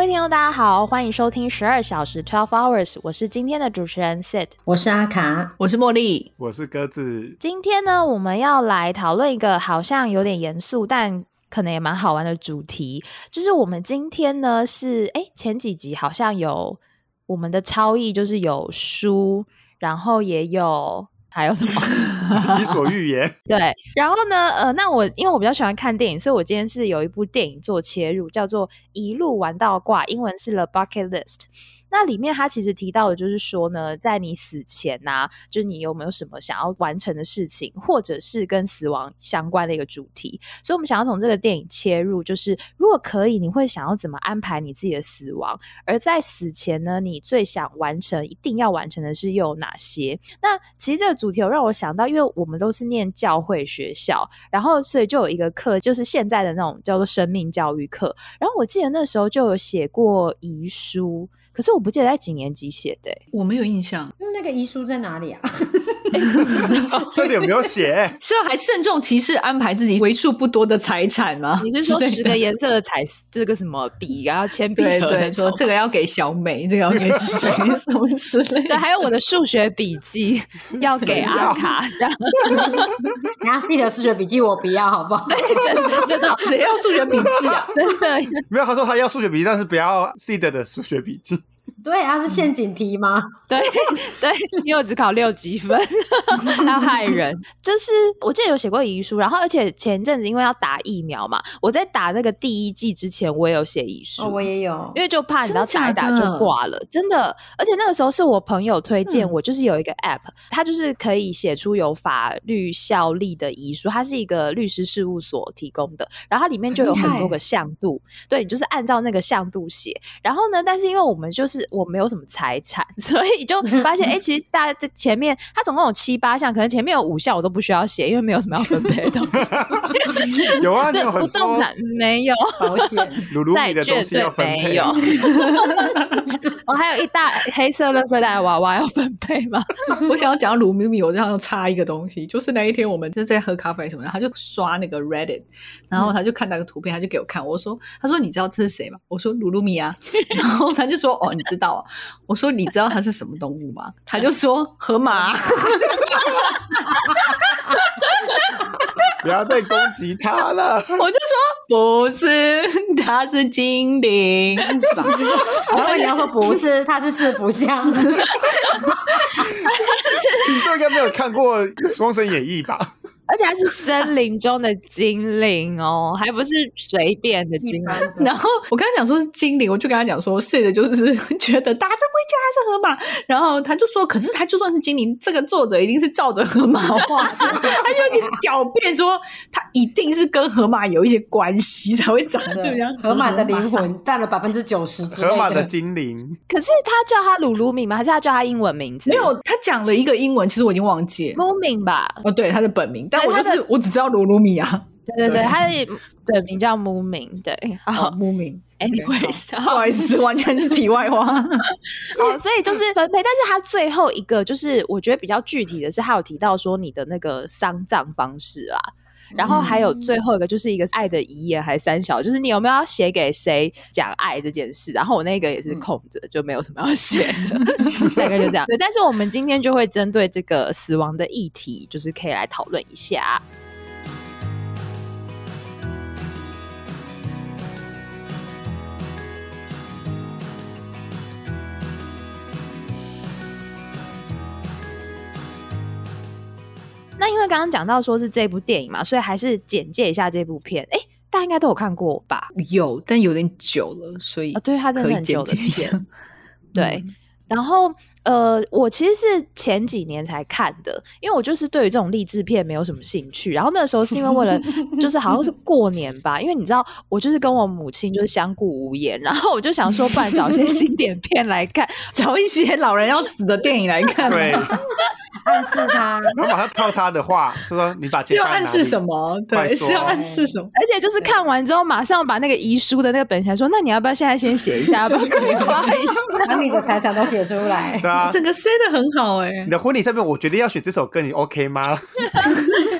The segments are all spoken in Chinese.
位听众，大家好，欢迎收听十二小时 Twelve Hours，我是今天的主持人 Sid，我是阿卡，我是茉莉，我是鸽子。今天呢，我们要来讨论一个好像有点严肃，但可能也蛮好玩的主题，就是我们今天呢是哎前几集好像有我们的超译，就是有书，然后也有。还有什么？伊索寓言。对，然后呢？呃，那我因为我比较喜欢看电影，所以我今天是有一部电影做切入，叫做《一路玩到挂》，英文是《The Bucket List》。那里面他其实提到的，就是说呢，在你死前呐，就是你有没有什么想要完成的事情，或者是跟死亡相关的一个主题。所以，我们想要从这个电影切入，就是如果可以，你会想要怎么安排你自己的死亡？而在死前呢，你最想完成、一定要完成的事又有哪些？那其实这个主题有让我想到，因为我们都是念教会学校，然后所以就有一个课，就是现在的那种叫做生命教育课。然后我记得那时候就有写过遗书。可是我不记得在几年级写的，我没有印象。那个遗书在哪里啊？到底有没有写？是还慎重其事安排自己为数不多的财产吗？你是说十个颜色的彩这个什么笔，然后铅笔？对对，说这个要给小美，这个要给谁？什么之类？对，还有我的数学笔记 要给阿卡，这样。你要记得数学笔记，我不要，好不好？真的真的，谁要数学笔记啊？真的没有，他说他要数学笔记，但是不要 C 的的数学笔记。对啊，是陷阱题吗？对 对，因为我只考六级分，要害人。就是我记得有写过遗书，然后而且前阵子因为要打疫苗嘛，我在打那个第一季之前，我也有写遗书。我也有，因为就怕你要打一打就挂了，真的。而且那个时候是我朋友推荐我，就是有一个 app，它就是可以写出有法律效力的遗书，它是一个律师事务所提供的，然后它里面就有很多个向度，对你就是按照那个向度写。然后呢，但是因为我们就是我没有什么财产，所以就发现，哎，其实大家在前面，它总共有七八项，可能前面有五项我都不需要写，因为没有什么要分配的东西。有啊，这不动产没有保险、债券对没有。我还有一大黑色的色带娃娃要分配吗？我想要讲鲁咪咪，我这样插一个东西，就是那一天我们就在喝咖啡什么的，他就刷那个 Reddit，然后他就看那个图片，他就给我看，我说，他说你知道这是谁吗？我说鲁鲁米啊，然后他就说，哦，你知道。我说：“你知道它是什么动物吗？”他就说：“河马。”不要再攻击他了。我就说：“不是，它是精灵。”然后你要说：“不是，它是四不像。”你这应该没有看过《双生演义》吧？而且还是森林中的精灵哦，还不是随便的精灵。然后我跟他讲说是精灵，我就跟他讲说，是的，就是觉得大家不会觉得他是河马。然后他就说，可是他就算是精灵，这个作者一定是照着河马画的，他就一狡辩说他一定是跟河马有一些关系才会长这样。河马的灵魂占了百分之九十，河马的精灵。可是他叫他鲁鲁米吗？还是他叫他英文名字？没有，他讲了一个英文，其实我已经忘记了。Moomin 吧？哦，对，他的本名，但。我就是我只知道鲁鲁米啊，对对对，他的对名叫木明，对，好木明。Anyways，不好意思，完全是题外话。好，所以就是分配，但是他最后一个就是我觉得比较具体的是，他有提到说你的那个丧葬方式啊。然后还有最后一个，就是一个爱的遗言还是三小，就是你有没有要写给谁讲爱这件事？然后我那个也是空着，就没有什么要写的，大概就这样。对，但是我们今天就会针对这个死亡的议题，就是可以来讨论一下。那因为刚刚讲到说是这部电影嘛，所以还是简介一下这部片。哎，大家应该都有看过吧？有，但有点久了，所以啊，对，它真的很久的片。对，然后。呃，我其实是前几年才看的，因为我就是对于这种励志片没有什么兴趣。然后那时候是因为为了，就是好像是过年吧，因为你知道，我就是跟我母亲就是相顾无言，然后我就想说，不然找一些经典片来看，找一些老人要死的电影来看，对，暗示他，然后马上套他的话，就说你把钱要暗示什么？对，是要暗示什么？而且就是看完之后，马上把那个遗书的那个本钱说，那你要不要现在先写一下，把你的财产都写出来？对啊，整个塞的。很好哎，你的婚礼上面，我决定要选这首歌，你 OK 吗？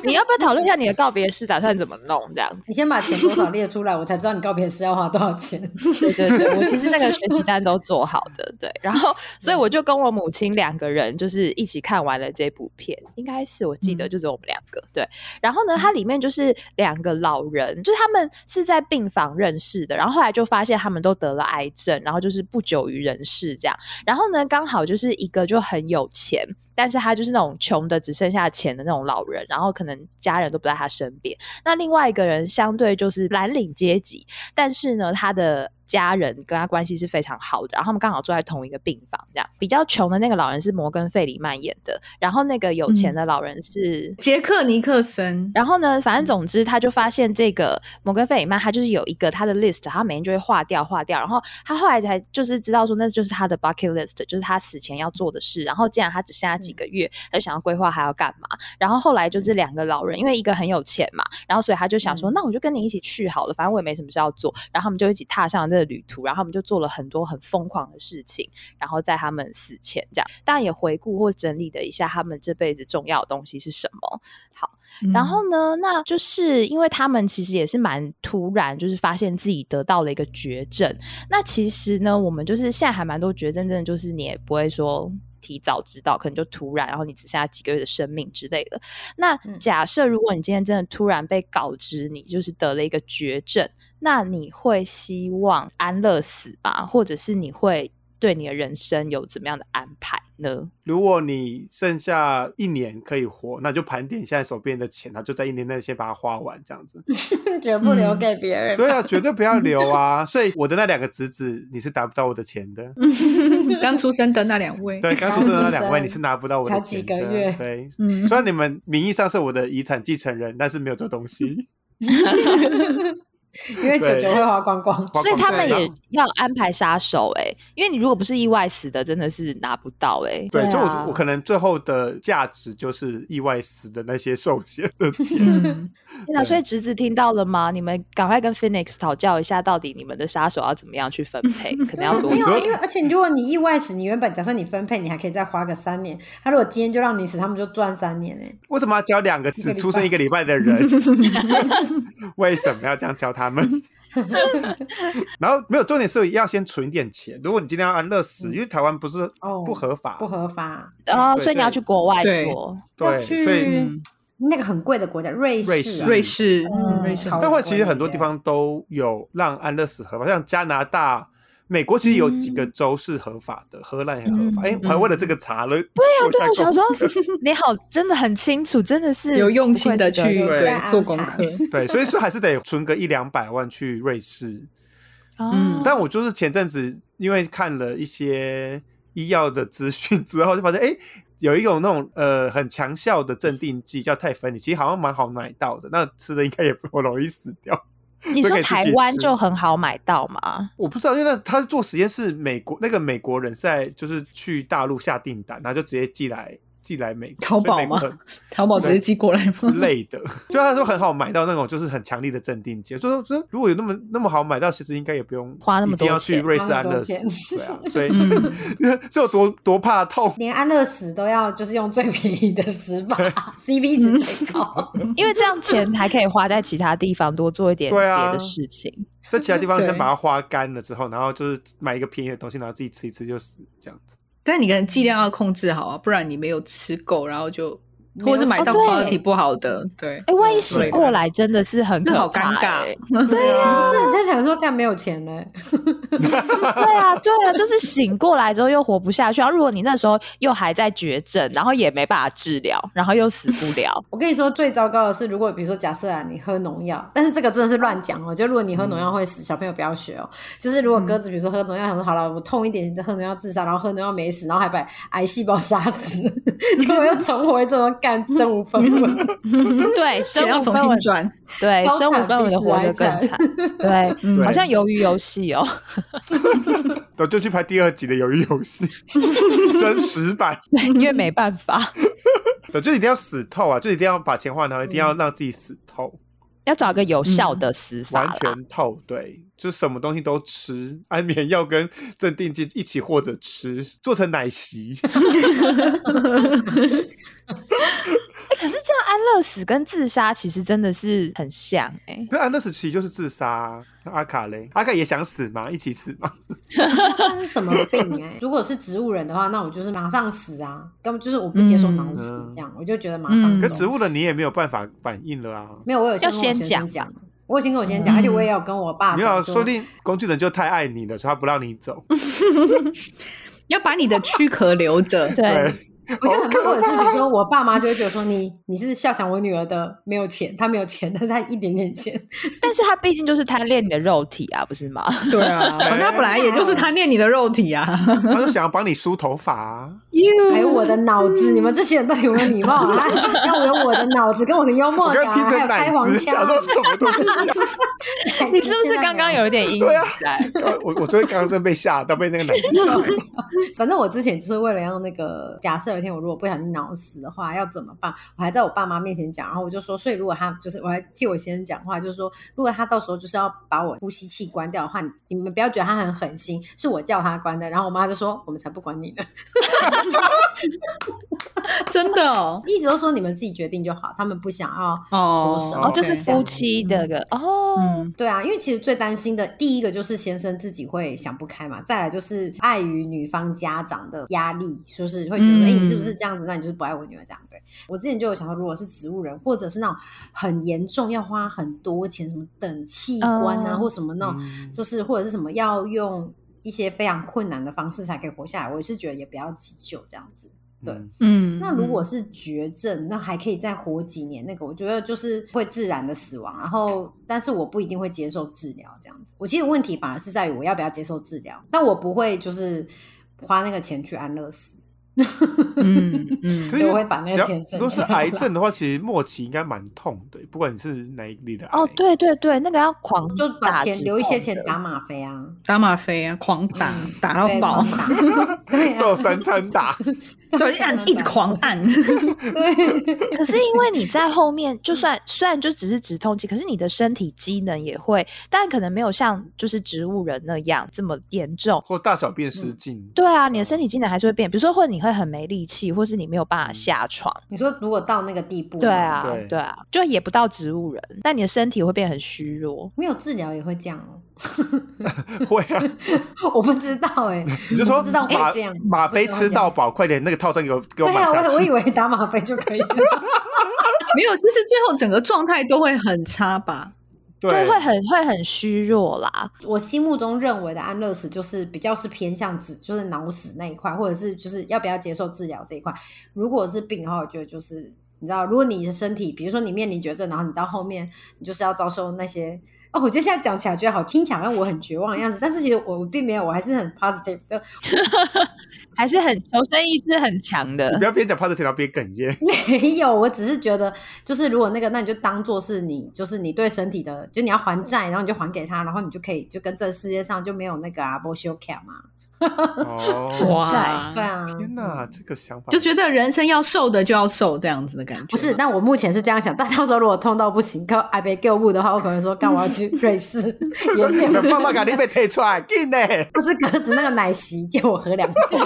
你要不要讨论一下你的告别式打算怎么弄？这样子，你先把钱多少列出来，我才知道你告别式要花多少钱。对对对，我其实那个学习单都做好的，对，然后所以我就跟我母亲两个人就是一起看完了这部片，应该是我记得就只有我们两个，对。然后呢，它里面就是两个老人，就是他们是在病房认识的，然后后来就发现他们都得了癌症，然后就是不久于人世这样。然后呢，刚好就是一个就很有钱，但是他就是那种穷的只剩下钱的那种老人，然后可能家人都不在他身边。那另外一个人相对就是蓝领阶级，但是呢，他的家人跟他关系是非常好的，然后他们刚好住在同一个病房，这样比较穷的那个老人是摩根费里曼演的，然后那个有钱的老人是。杰克尼克森，然后呢，反正总之，他就发现这个摩根费里曼，他就是有一个他的 list，他每天就会划掉划掉，然后他后来才就是知道说，那就是他的 bucket list，就是他死前要做的事。然后既然他只剩下几个月，他就想要规划还要干嘛。然后后来就是两个老人，因为一个很有钱嘛，然后所以他就想说，那我就跟你一起去好了，反正我也没什么事要做。然后他们就一起踏上这个旅途，然后他们就做了很多很疯狂的事情。然后在他们死前，这样当然也回顾或整理了一下他们这辈子重要的东西是什么。好，然后呢，那就是因为他们其实也是蛮突然，就是发现自己得到了一个绝症。那其实呢，我们就是现在还蛮多绝症，真的就是你也不会说提早知道，可能就突然，然后你只剩下几个月的生命之类的。那假设如果你今天真的突然被告知你就是得了一个绝症，那你会希望安乐死吧，或者是你会对你的人生有怎么样的安排呢？如果你剩下一年可以活，那就盘点现在手边的钱，然后就在一年内先把它花完，这样子。绝不留给别人。对啊，绝对不要留啊！所以我的那两个侄子，你是拿不到我的钱的。刚出生的那两位，对，刚出生的那两位，你是拿不到我的才钱几个月的。对，嗯虽然你们名义上是我的遗产继承人，但是没有这东西。因为九九会花光光。所以他们也要安排杀手哎、因为你如果不是意外死的，真的是拿不到哎、对，就啊我我可能最后的价值就是意外死的那些寿险的钱。嗯，天哪！所以侄子听到了吗？你们赶快跟 Phoenix 讨教一下，到底你们的杀手要怎么样去分配，可能要多没有因为而且如果你意外死，你原本假设你分配，你还可以再花个三年。他如果今天就让你死，他们就赚三年哎、为什么要教两个只出生一个礼拜的人？为什么要这样教他们？然后没有重点是要先存一点钱。如果你今天要安乐死，因为台湾不是哦不合法，不合法，哦，所以你要去国外对做。对，所以去那个很贵的国家，瑞瑞士瑞士，嗯瑞士好但会其实很多地方都有让安乐死合法，像加拿大、美国其实有几个州是合法的，荷兰也合法。哎、我还为了这个查了，对啊对，我想说，你好，真的很清楚，真的是有用心的去做功课，对，所以说还是得存个一两百万去瑞士。哦嗯但我就是前阵子因为看了一些医药的资讯之后，就发现哎。诶有一种那种呃很强效的镇定剂叫泰芬尼，其实好像蛮好买到的，那吃的应该也不容易死掉。你说台湾就很好买到吗？我不知道，因为那他是做实验室，美国那个美国人是在就是去大陆下订单，然后就直接寄来寄来美国淘宝吗 淘宝直接寄过来吗？之类的，就他说很好买到那种就是很强力的镇定剂，就说说如果有那么那么好买到，其实应该也不用花那么一定要去瑞士安乐死，对啊，所以 就有多多怕痛。连安乐死都要就是用最便宜的死法，CP 值最高。因为这样钱还可以花在其他地方，多做一点别的事情。在其他地方先把它花干了之后，然后就是买一个便宜的东西，然后自己吃一吃就死这样子。但你可能剂量要控制好啊，不然你没有吃够，然后就或者是买到哦对 quality 不好的，对哎，，万一醒过来真的是很这好可怕尴尬欸。对啊，不是就想说干没有钱呢，对啊，对啊，就是醒过来之后又活不下去。然后如果你那时候又还在绝症，然后也没办法治疗，然后又死不了，我跟你说，最糟糕的是，如果比如说假设啊，你喝农药，但是这个真的是乱讲哦。就如果你喝农药会死，小朋友不要学哦。就是如果鸽子比如说喝农药，想说好了，我痛一点就喝农药自杀，然后喝农药没死，然后还把癌细胞杀死，结果又重活一次，然后干身无分文。对，身要重生无分文，对，身无分文的活着更惨。对，嗯 好像鱿鱼游戏哦。我就去拍第二集的鱿鱼游戏真实版，因为没办法，对，就一定要死透啊，就一定要把钱花，然后一定要让自己死透，要找个有效的死法完。全透，对，就是什么东西都吃，安眠药跟镇定剂一起或者吃，做成奶昔。哎、可是这样安乐死跟自杀其实真的是很像哎、那安乐死其实就是自杀啊。那阿卡嘞，阿卡也想死吗？一起死吗？那是什么病哎、如果是植物人的话，那我就是马上死啊，根本就是我不接受脑死嗯这样，我就觉得马上嗯。可植物人你也没有办法反应了啊。没有，我有要先讲讲，我有先跟我先讲，而且我也有跟我爸没有说不定工具人就太爱你了，所以他不让你走。要把你的躯壳留着。对，我就很怕，或者是比如说我爸妈就会觉得说你你是笑想我女儿的没有钱，她没有钱，但是她一点点钱，但是她毕竟就是贪恋你的肉体啊，不是吗？对啊，反正她本来也就是贪恋你的肉体啊。她就想要帮你梳头发啊。还有我的脑子，你们这些人到底有没有礼貌啊？要我有我的脑子跟我的幽默感，我刚听还有成奶子，开黄腔想，说什么东西啊？你是不是刚刚有一点阴影对啊？我我昨天刚刚真被吓到，被那个奶子吓到。反正我之前就是为了让那个，假设有一天我如果不小心脑死的话，要怎么办？我还在我爸妈面前讲，然后我就说，所以如果他就是，我还替我先生讲话，就是说，如果他到时候就是要把我呼吸器关掉的话，你们不要觉得他很狠心，是我叫他关的。然后我妈就说，我们才不管你呢，真的哦，一直都说你们自己决定就好，他们不想要哦说什么，哦，就是夫妻的个哦，嗯，对啊，因为其实最担心的第一个就是先生自己会想不开嘛，再来就是碍于女方家长的压力，就是会觉得，哎、嗯你是不是这样子？那你就是不爱我女儿这样。对我之前就有想到，如果是植物人，或者是那种很严重要花很多钱，什么等器官啊，哦或什么那种，嗯就是或者是什么要用一些非常困难的方式才可以活下来，我也是觉得也不要急救这样子。对嗯嗯，那如果是绝症，那还可以再活几年。那个我觉得就是会自然的死亡，然后但是我不一定会接受治疗这样子。我其实问题反而是在于我要不要接受治疗，但我不会就是花那个钱去安乐死。嗯 嗯。可是我会把那个只要钱省如果是癌症的话，其实末期应该蛮痛的，不管你是哪一里的癌。哦，对对对，那个要狂就把钱留一些钱打吗啡啊，打吗啡啊，狂打嗯。打到饱，做三餐打，对，按一直狂按，对，可是因为你在后面，就算虽然就只是止痛剂，可是你的身体机能也会，但可能没有像就是植物人那样这么严重。或大小便失禁。对啊，你的身体机能还是会变，比如说或者你会很没力气，或是你没有办法下床。你说如果到那个地步，对啊，对对啊，就也不到植物人，但你的身体会变很虚弱。没有治疗也会这样哦。会啊，我不知道哎、你就说不知道会吗这样吗啡吃到饱，快点那个套餐给我给我我我以去。为打吗啡就可以了。没有，其实最后整个状态都会很差吧。对，对，会很会很虚弱啦。我心目中认为的安乐死，就是比较是偏向治，就是脑死那一块，或者是就是要不要接受治疗这一块。如果是病的话，我觉得就是你知道，如果你的身体，比如说你面临绝症，然后你到后面你就是要遭受那些。哦，我觉得现在讲起来觉得好，听起来好像我很绝望的样子，但是其实我我并没有，我还是很 positive 的。还是很求生意志很强的你不。要边讲 positive 然后边哽咽。没有，我只是觉得，就是如果那个，那你就当做是你，就是你对身体的，就你要还债，然后你就还给他，然后你就可以就跟这个世界上就没有那个啊 b o s h c a 嘛。哦，哇，对啊，天哪，这个想法就觉得人生要瘦的就要瘦这样子的感觉。不是，，但我目前是这样想，但到时候如果痛到不行，靠爱被救护的话，我可能说干我要去瑞士，也是没有办法，赶紧被推出来，进呢。不是鸽子那个奶昔借我喝两口，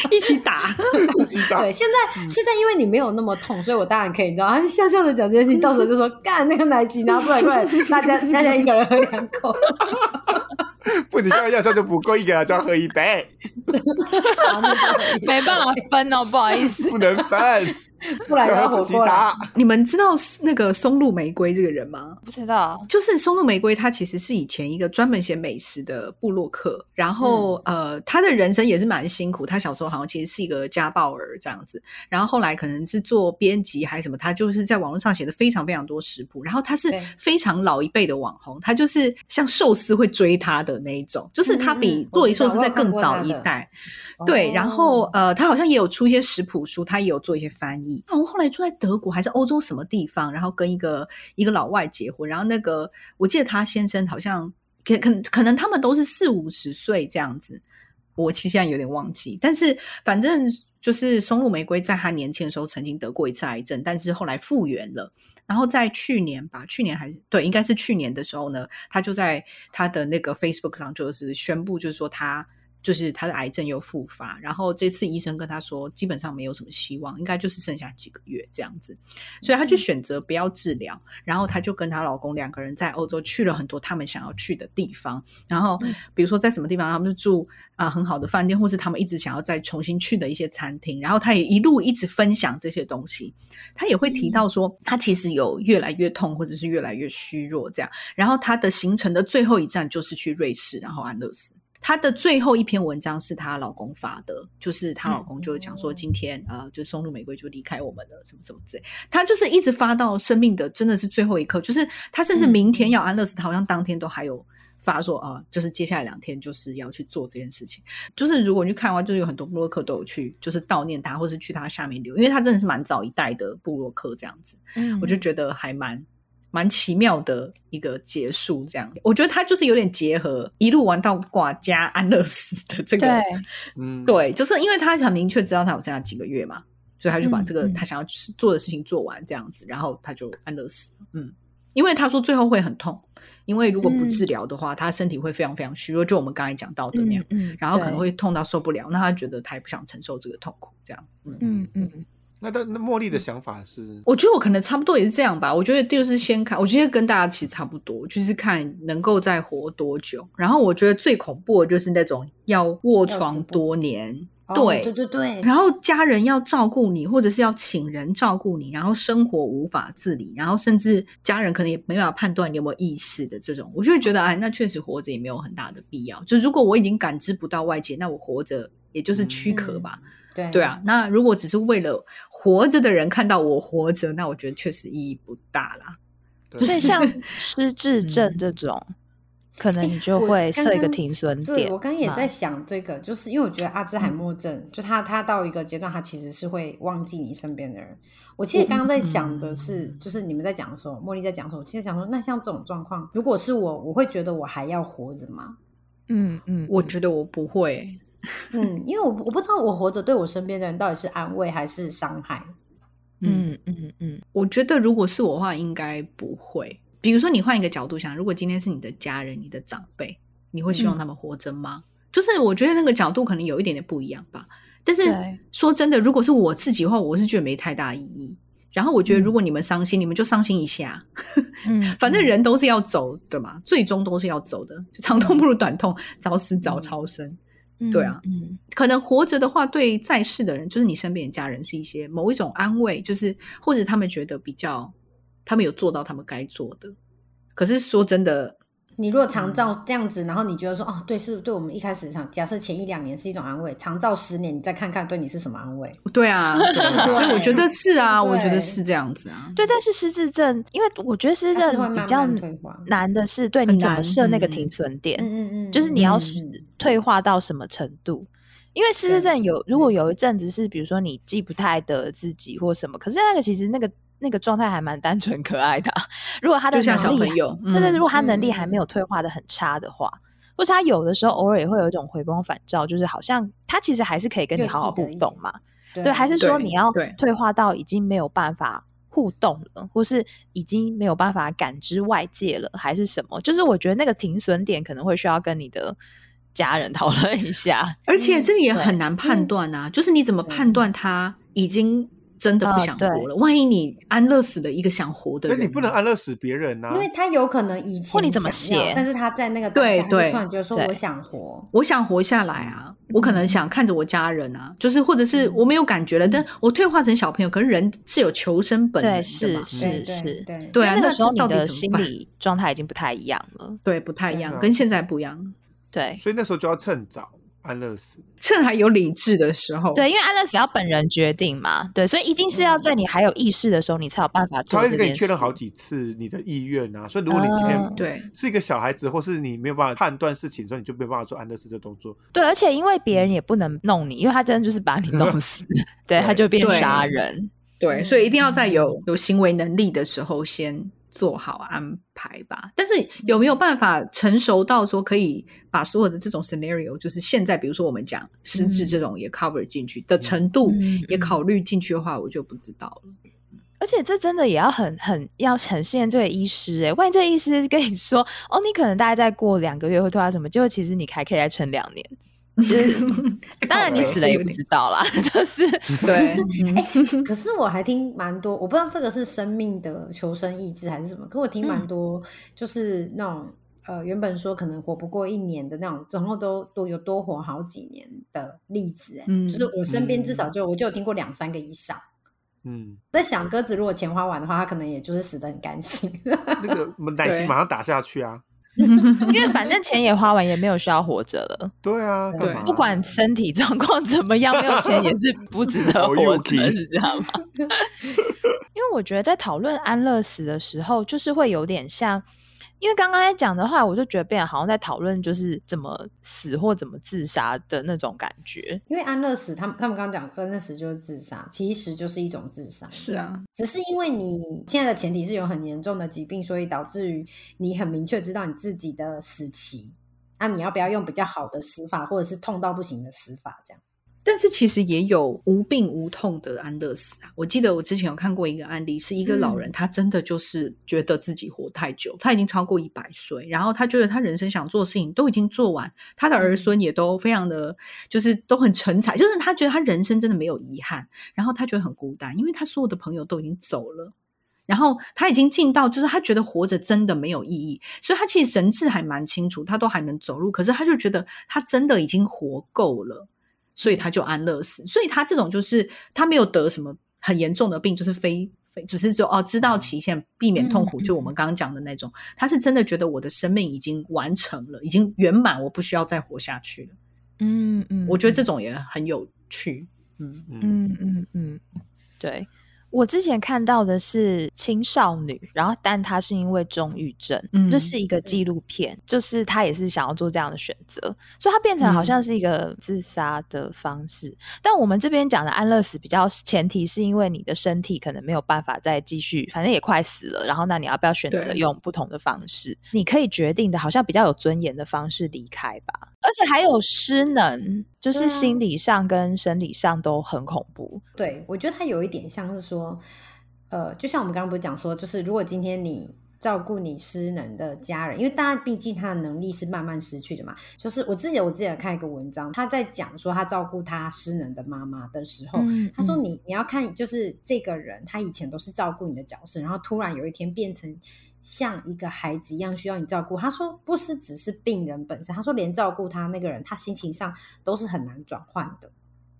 一起打。一起打。对，现在现在因为你没有那么痛，所以我当然可以，你知道，啊笑笑的讲这件事情，到时候就说干那个奶昔拿过来，快点，大家大家一个人喝两口，不止要药效就不够，一个人就要喝一杯，没办法分哦，不好意思。不能分，不然要要自己。打。你们知道那个松露玫瑰这个人吗？不知道，就是松露玫瑰，他其实是以前一个专门写美食的布洛克，然后、呃，他的人生也是蛮辛苦。他小时候好像其实是一个家暴儿这样子，然后后来可能是做编辑还是什么，他就是在网络上写的非常非常多食谱。然后他是非常老一辈的网红，他就是像寿司会追他的那一种，就是他嗯比嗯洛伊寿司我知道在更早一代。对，然后哦呃，他好像也有出一些食谱书，他也有做一些翻译。然后后来住在德国还是欧洲什么地方，然后跟一个一个老外结婚，然后那个我记得他先生好像可可可能他们都是四五十岁这样子，我其实现在有点忘记，但是反正就是松露玫瑰在他年轻的时候曾经得过一次癌症，但是后来复原了。然后在去年吧，去年还是对，应该是去年的时候呢，他就在他的那个 Facebook 上就是宣布，就是说他就是他的癌症又复发，然后这次医生跟他说，基本上没有什么希望，应该就是剩下几个月这样子，所以他就选择不要治疗，然后他就跟她老公两个人在欧洲去了很多他们想要去的地方，然后比如说在什么地方，他们就住啊、很好的饭店，或是他们一直想要再重新去的一些餐厅，然后他也一路一直分享这些东西。他也会提到说，他其实有越来越痛，或者是越来越虚弱这样。然后他的行程的最后一站就是去瑞士，然后安乐死。她的最后一篇文章是她老公发的，就是她老公就讲说，今天呃，就松露玫瑰就离开我们了，什么什么之类。她就是一直发到生命的真的是最后一刻，就是她甚至明天要安乐死，她好像当天都还有发说啊、呃就是接下来两天就是要去做这件事情。就是如果你去看的话，就是有很多布洛克都有去，就是悼念她，或是去她下面留，因为她真的是蛮早一代的布洛克这样子。嗯我就觉得还蛮蛮奇妙的一个结束，这样。我觉得他就是有点结合一路玩到挂加安乐死的这个，对，嗯，对，就是因为他很明确知道他有剩下几个月嘛，所以他就把这个他想要做的事情做完，这样子，然后他就安乐死了。嗯，因为他说最后会很痛，因为如果不治疗的话，他身体会非常非常虚弱，就我们刚才讲到的那样。嗯，然后可能对会痛到受不了，那他觉得他也不想承受这个痛苦，这样，嗯，嗯嗯那但那茉莉的想法是，我觉得我可能差不多也是这样吧。我觉得就是先看，我觉得跟大家其实差不多，就是看能够再活多久。然后我觉得最恐怖的就是那种要卧床多年，哦对。对对对，然后家人要照顾你，或者是要请人照顾你，然后生活无法自理，然后甚至家人可能也没办法判断你有没有意识的这种，我就会觉得，哎，那确实活着也没有很大的必要。就如果我已经感知不到外界，那我活着也就是躯壳吧。对。对啊，那如果只是为了活着的人看到我活着，那我觉得确实意义不大啦。对所以像失智 症这种，可能你就我会设一个停损点。对，我刚刚也在想这个，就是因为我觉得阿兹海默症，就他他到一个阶段，他其实是会忘记你身边的人。我其实刚刚在想的是，就是你们在讲的时候，茉莉在讲的时候，我其实想说，那像这种状况，如果是我，我会觉得我还要活着吗？嗯嗯，我觉得我不会，嗯，因为我我不知道我活着对我身边的人到底是安慰还是伤害。嗯，嗯嗯嗯我觉得如果是我的话，应该不会。比如说，你换一个角度想，如果今天是你的家人、你的长辈，你会希望他们活着吗？就是我觉得那个角度可能有一点点不一样吧。但是说真的，如果是我自己的话，我是觉得没太大意义。然后我觉得，如果你们伤心，你们就伤心一下，嗯，反正人都是要走的嘛，最终都是要走的，就长痛不如短痛，早死早超生。嗯对啊嗯可能活着的话，对在世的人，就是你身边的家人，是一些某一种安慰，就是或者他们觉得比较，他们有做到他们该做的。可是说真的，你如果长照这样子，然后你觉得说，哦，对，是对我们一开始想，假设前一两年是一种安慰，长照十年，你再看看对你是什么安慰？对啊，对啊所以我觉得是啊，我觉得是这样子啊。对，但是失智症，因为我觉得失智症比较难的是，对你怎么设那个停损点，嗯嗯嗯，就是你要嗯是嗯退化到什么程度。因为失智症有，如果有一阵子是，比如说你记不太得自己或什么，可是那个其实那个那个状态还蛮单纯可爱的啊、如果他的就像能力小朋友对对，嗯如果他能力还嗯没有退化的很差的话，或是他有的时候偶尔也会有一种回光返照，就是好像他其实还是可以跟你好好互动嘛。对对，还是说你要退化到已经没有办法互动了，或是已经没有办法感知外界了，还是什么？就是我觉得那个停损点可能会需要跟你的家人讨论一下。而且这个也很难判断啊，就是你怎么判断他已经真的不想活了？万一你安乐死了一个想活的那人，你不能安乐死别人呐、因为他有可能以前或你怎么写但是他在那个对对突然觉得说我想活，我想活下来啊，我可能想看着我家人啊，就是或者是嗯我没有感觉了，但我退化成小朋友，可是人是有求生本能，的是嘛，对对是是，对对啊，那个时候你到底的心理状态已经不太一样了。对不太一样，跟现在不一样。对所以那时候就要趁早安乐死。趁还有理智的时候，对，因为安乐死要本人决定嘛，对，所以一定是要在你还有意识的时候，你才有办法做他做会跟你。确认好几次你的意愿啊，所以如果你今天嗯对是一个小孩子，或是你没有办法判断事情，所以你就没有办法做安乐死这动作。对，而且因为别人也不能弄你，因为他真的就是把你弄 死，对，他就变杀人。对，所以一定要在有有行为能力的时候先做好安排吧。但是有没有办法成熟到说可以把所有的这种 scenario，就是现在比如说我们讲失智这种也 cover 进去的程度，嗯也考虑进去的话，我就不知道了。而且这真的也要很很要很信任这个医师哎，万一这个医师跟你说哦，你可能大概再过两个月会突发什么，结果其实你还可以再撑两年。就是 当然你死了也不知道啦，就是对。可是我还听蛮多，我不知道这个是生命的求生意志还是什么，可我听蛮多，就是那种呃原本说可能活不过一年的那种，然后都都有多活好几年的例子，嗯，就是我身边至少就我就有听过两三个以上。嗯，在想鸽子如果钱花完的话，他可能也就是死的很干净。那个奶昔马上打下去啊！因为反正钱也花完，也没有需要活着了。对啊，对，不管身体状况怎么样，没有钱也是不值得活着，是这样吗？因为我觉得在讨论安乐死的时候，就是会有点像。因为刚刚在讲的话，我就觉得变得好像在讨论就是怎么死或怎么自杀的那种感觉。因为安乐死，他们他们刚刚讲安乐死就是自杀，其实就是一种自杀。是啊，只是因为你现在的前提是有很严重的疾病，所以导致于你很明确知道你自己的死期，那你要不要用比较好的死法，或者是痛到不行的死法这样？但是其实也有无病无痛的安乐死啊！我记得我之前有看过一个案例，是一个老人，他真的就是觉得自己活太久，他已经超过一百岁，然后他觉得他人生想做的事情都已经做完，他的儿孙也都非常的，就是都很成才，就是他觉得他人生真的没有遗憾，然后他觉得很孤单，因为他所有的朋友都已经走了，然后他已经进到就是他觉得活着真的没有意义，所以他其实神智还蛮清楚，他都还能走路，可是他就觉得他真的已经活够了。所以他就安乐死，所以他这种就是他没有得什么很严重的病，就是非非只是说哦知道期限，避免痛苦，就我们刚刚讲的那种，他是真的觉得我的生命已经完成了，已经圆满，我不需要再活下去了。嗯嗯，我觉得这种也很有趣。嗯。嗯嗯嗯，对。我之前看到的是青少女，然后但她是因为中郁症，嗯这是一个纪录片，就是她也是想要做这样的选择，所以她变成好像是一个自杀的方式。但我们这边讲的安乐死比较前提是因为你的身体可能没有办法再继续，反正也快死了，然后那你要不要选择用不同的方式？你可以决定的，好像比较有尊严的方式离开吧。而且还有失能，就是心理上跟生理上都很恐怖。对，我觉得它有一点像是说，呃，就像我们刚刚不是讲说，就是如果今天你照顾你失能的家人，因为当然毕竟他的能力是慢慢失去的嘛。就是我自己我之前看一个文章，他在讲说他照顾他失能的妈妈的时候，他说你你要看，就是这个人他以前都是照顾你的角色，然后突然有一天变成。像一个孩子一样需要你照顾。他说，不是只是病人本身，他说连照顾他那个人，他心情上都是很难转换的。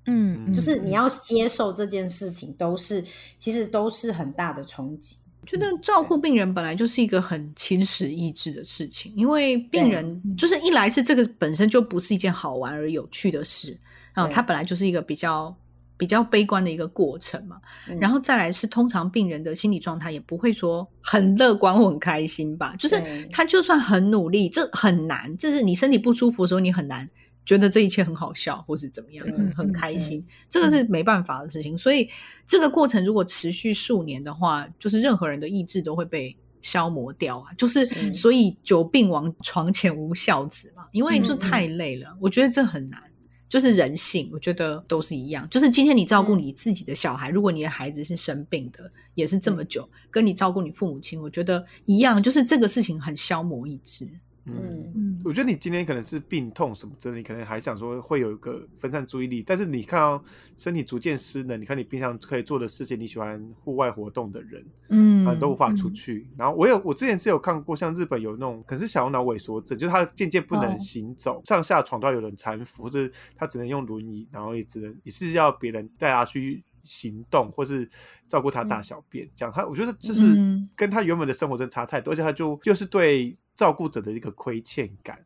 嗯，就是你要接受这件事情，都是其实都是很大的冲击。觉得照顾病人本来就是一个很侵蚀意志的事情，因为病人就是一来是这个本身就不是一件好玩而有趣的事，然后他本来就是一个比较。比较悲观的一个过程嘛，然后再来是通常病人的心理状态也不会说很乐观或很开心吧，就是他就算很努力，这很难，就是你身体不舒服的时候，你很难觉得这一切很好笑或是怎么样，很开心，这个是没办法的事情。所以这个过程如果持续数年的话，就是任何人的意志都会被消磨掉啊，就是所以久病亡床前无孝子嘛，因为就太累了，我觉得这很难。就是人性，我觉得都是一样。就是今天你照顾你自己的小孩，如果你的孩子是生病的，也是这么久，跟你照顾你父母亲，我觉得一样。就是这个事情很消磨意志。嗯嗯，我觉得你今天可能是病痛什么之类，你可能还想说会有一个分散注意力，但是你看到身体逐渐失能，你看你平常可以做的事情，你喜欢户外活动的人，嗯，啊都无法出去。然后我有我之前是有看过，像日本有那种可能是小脑萎缩症，就是他渐渐不能行走，上下床都要有人搀扶，或者他只能用轮椅，然后也只能也是要别人带他去行动，或是照顾他大小便。这样他我觉得就是跟他原本的生活真差太多，而且他就又是对。照顾者的一个亏欠感，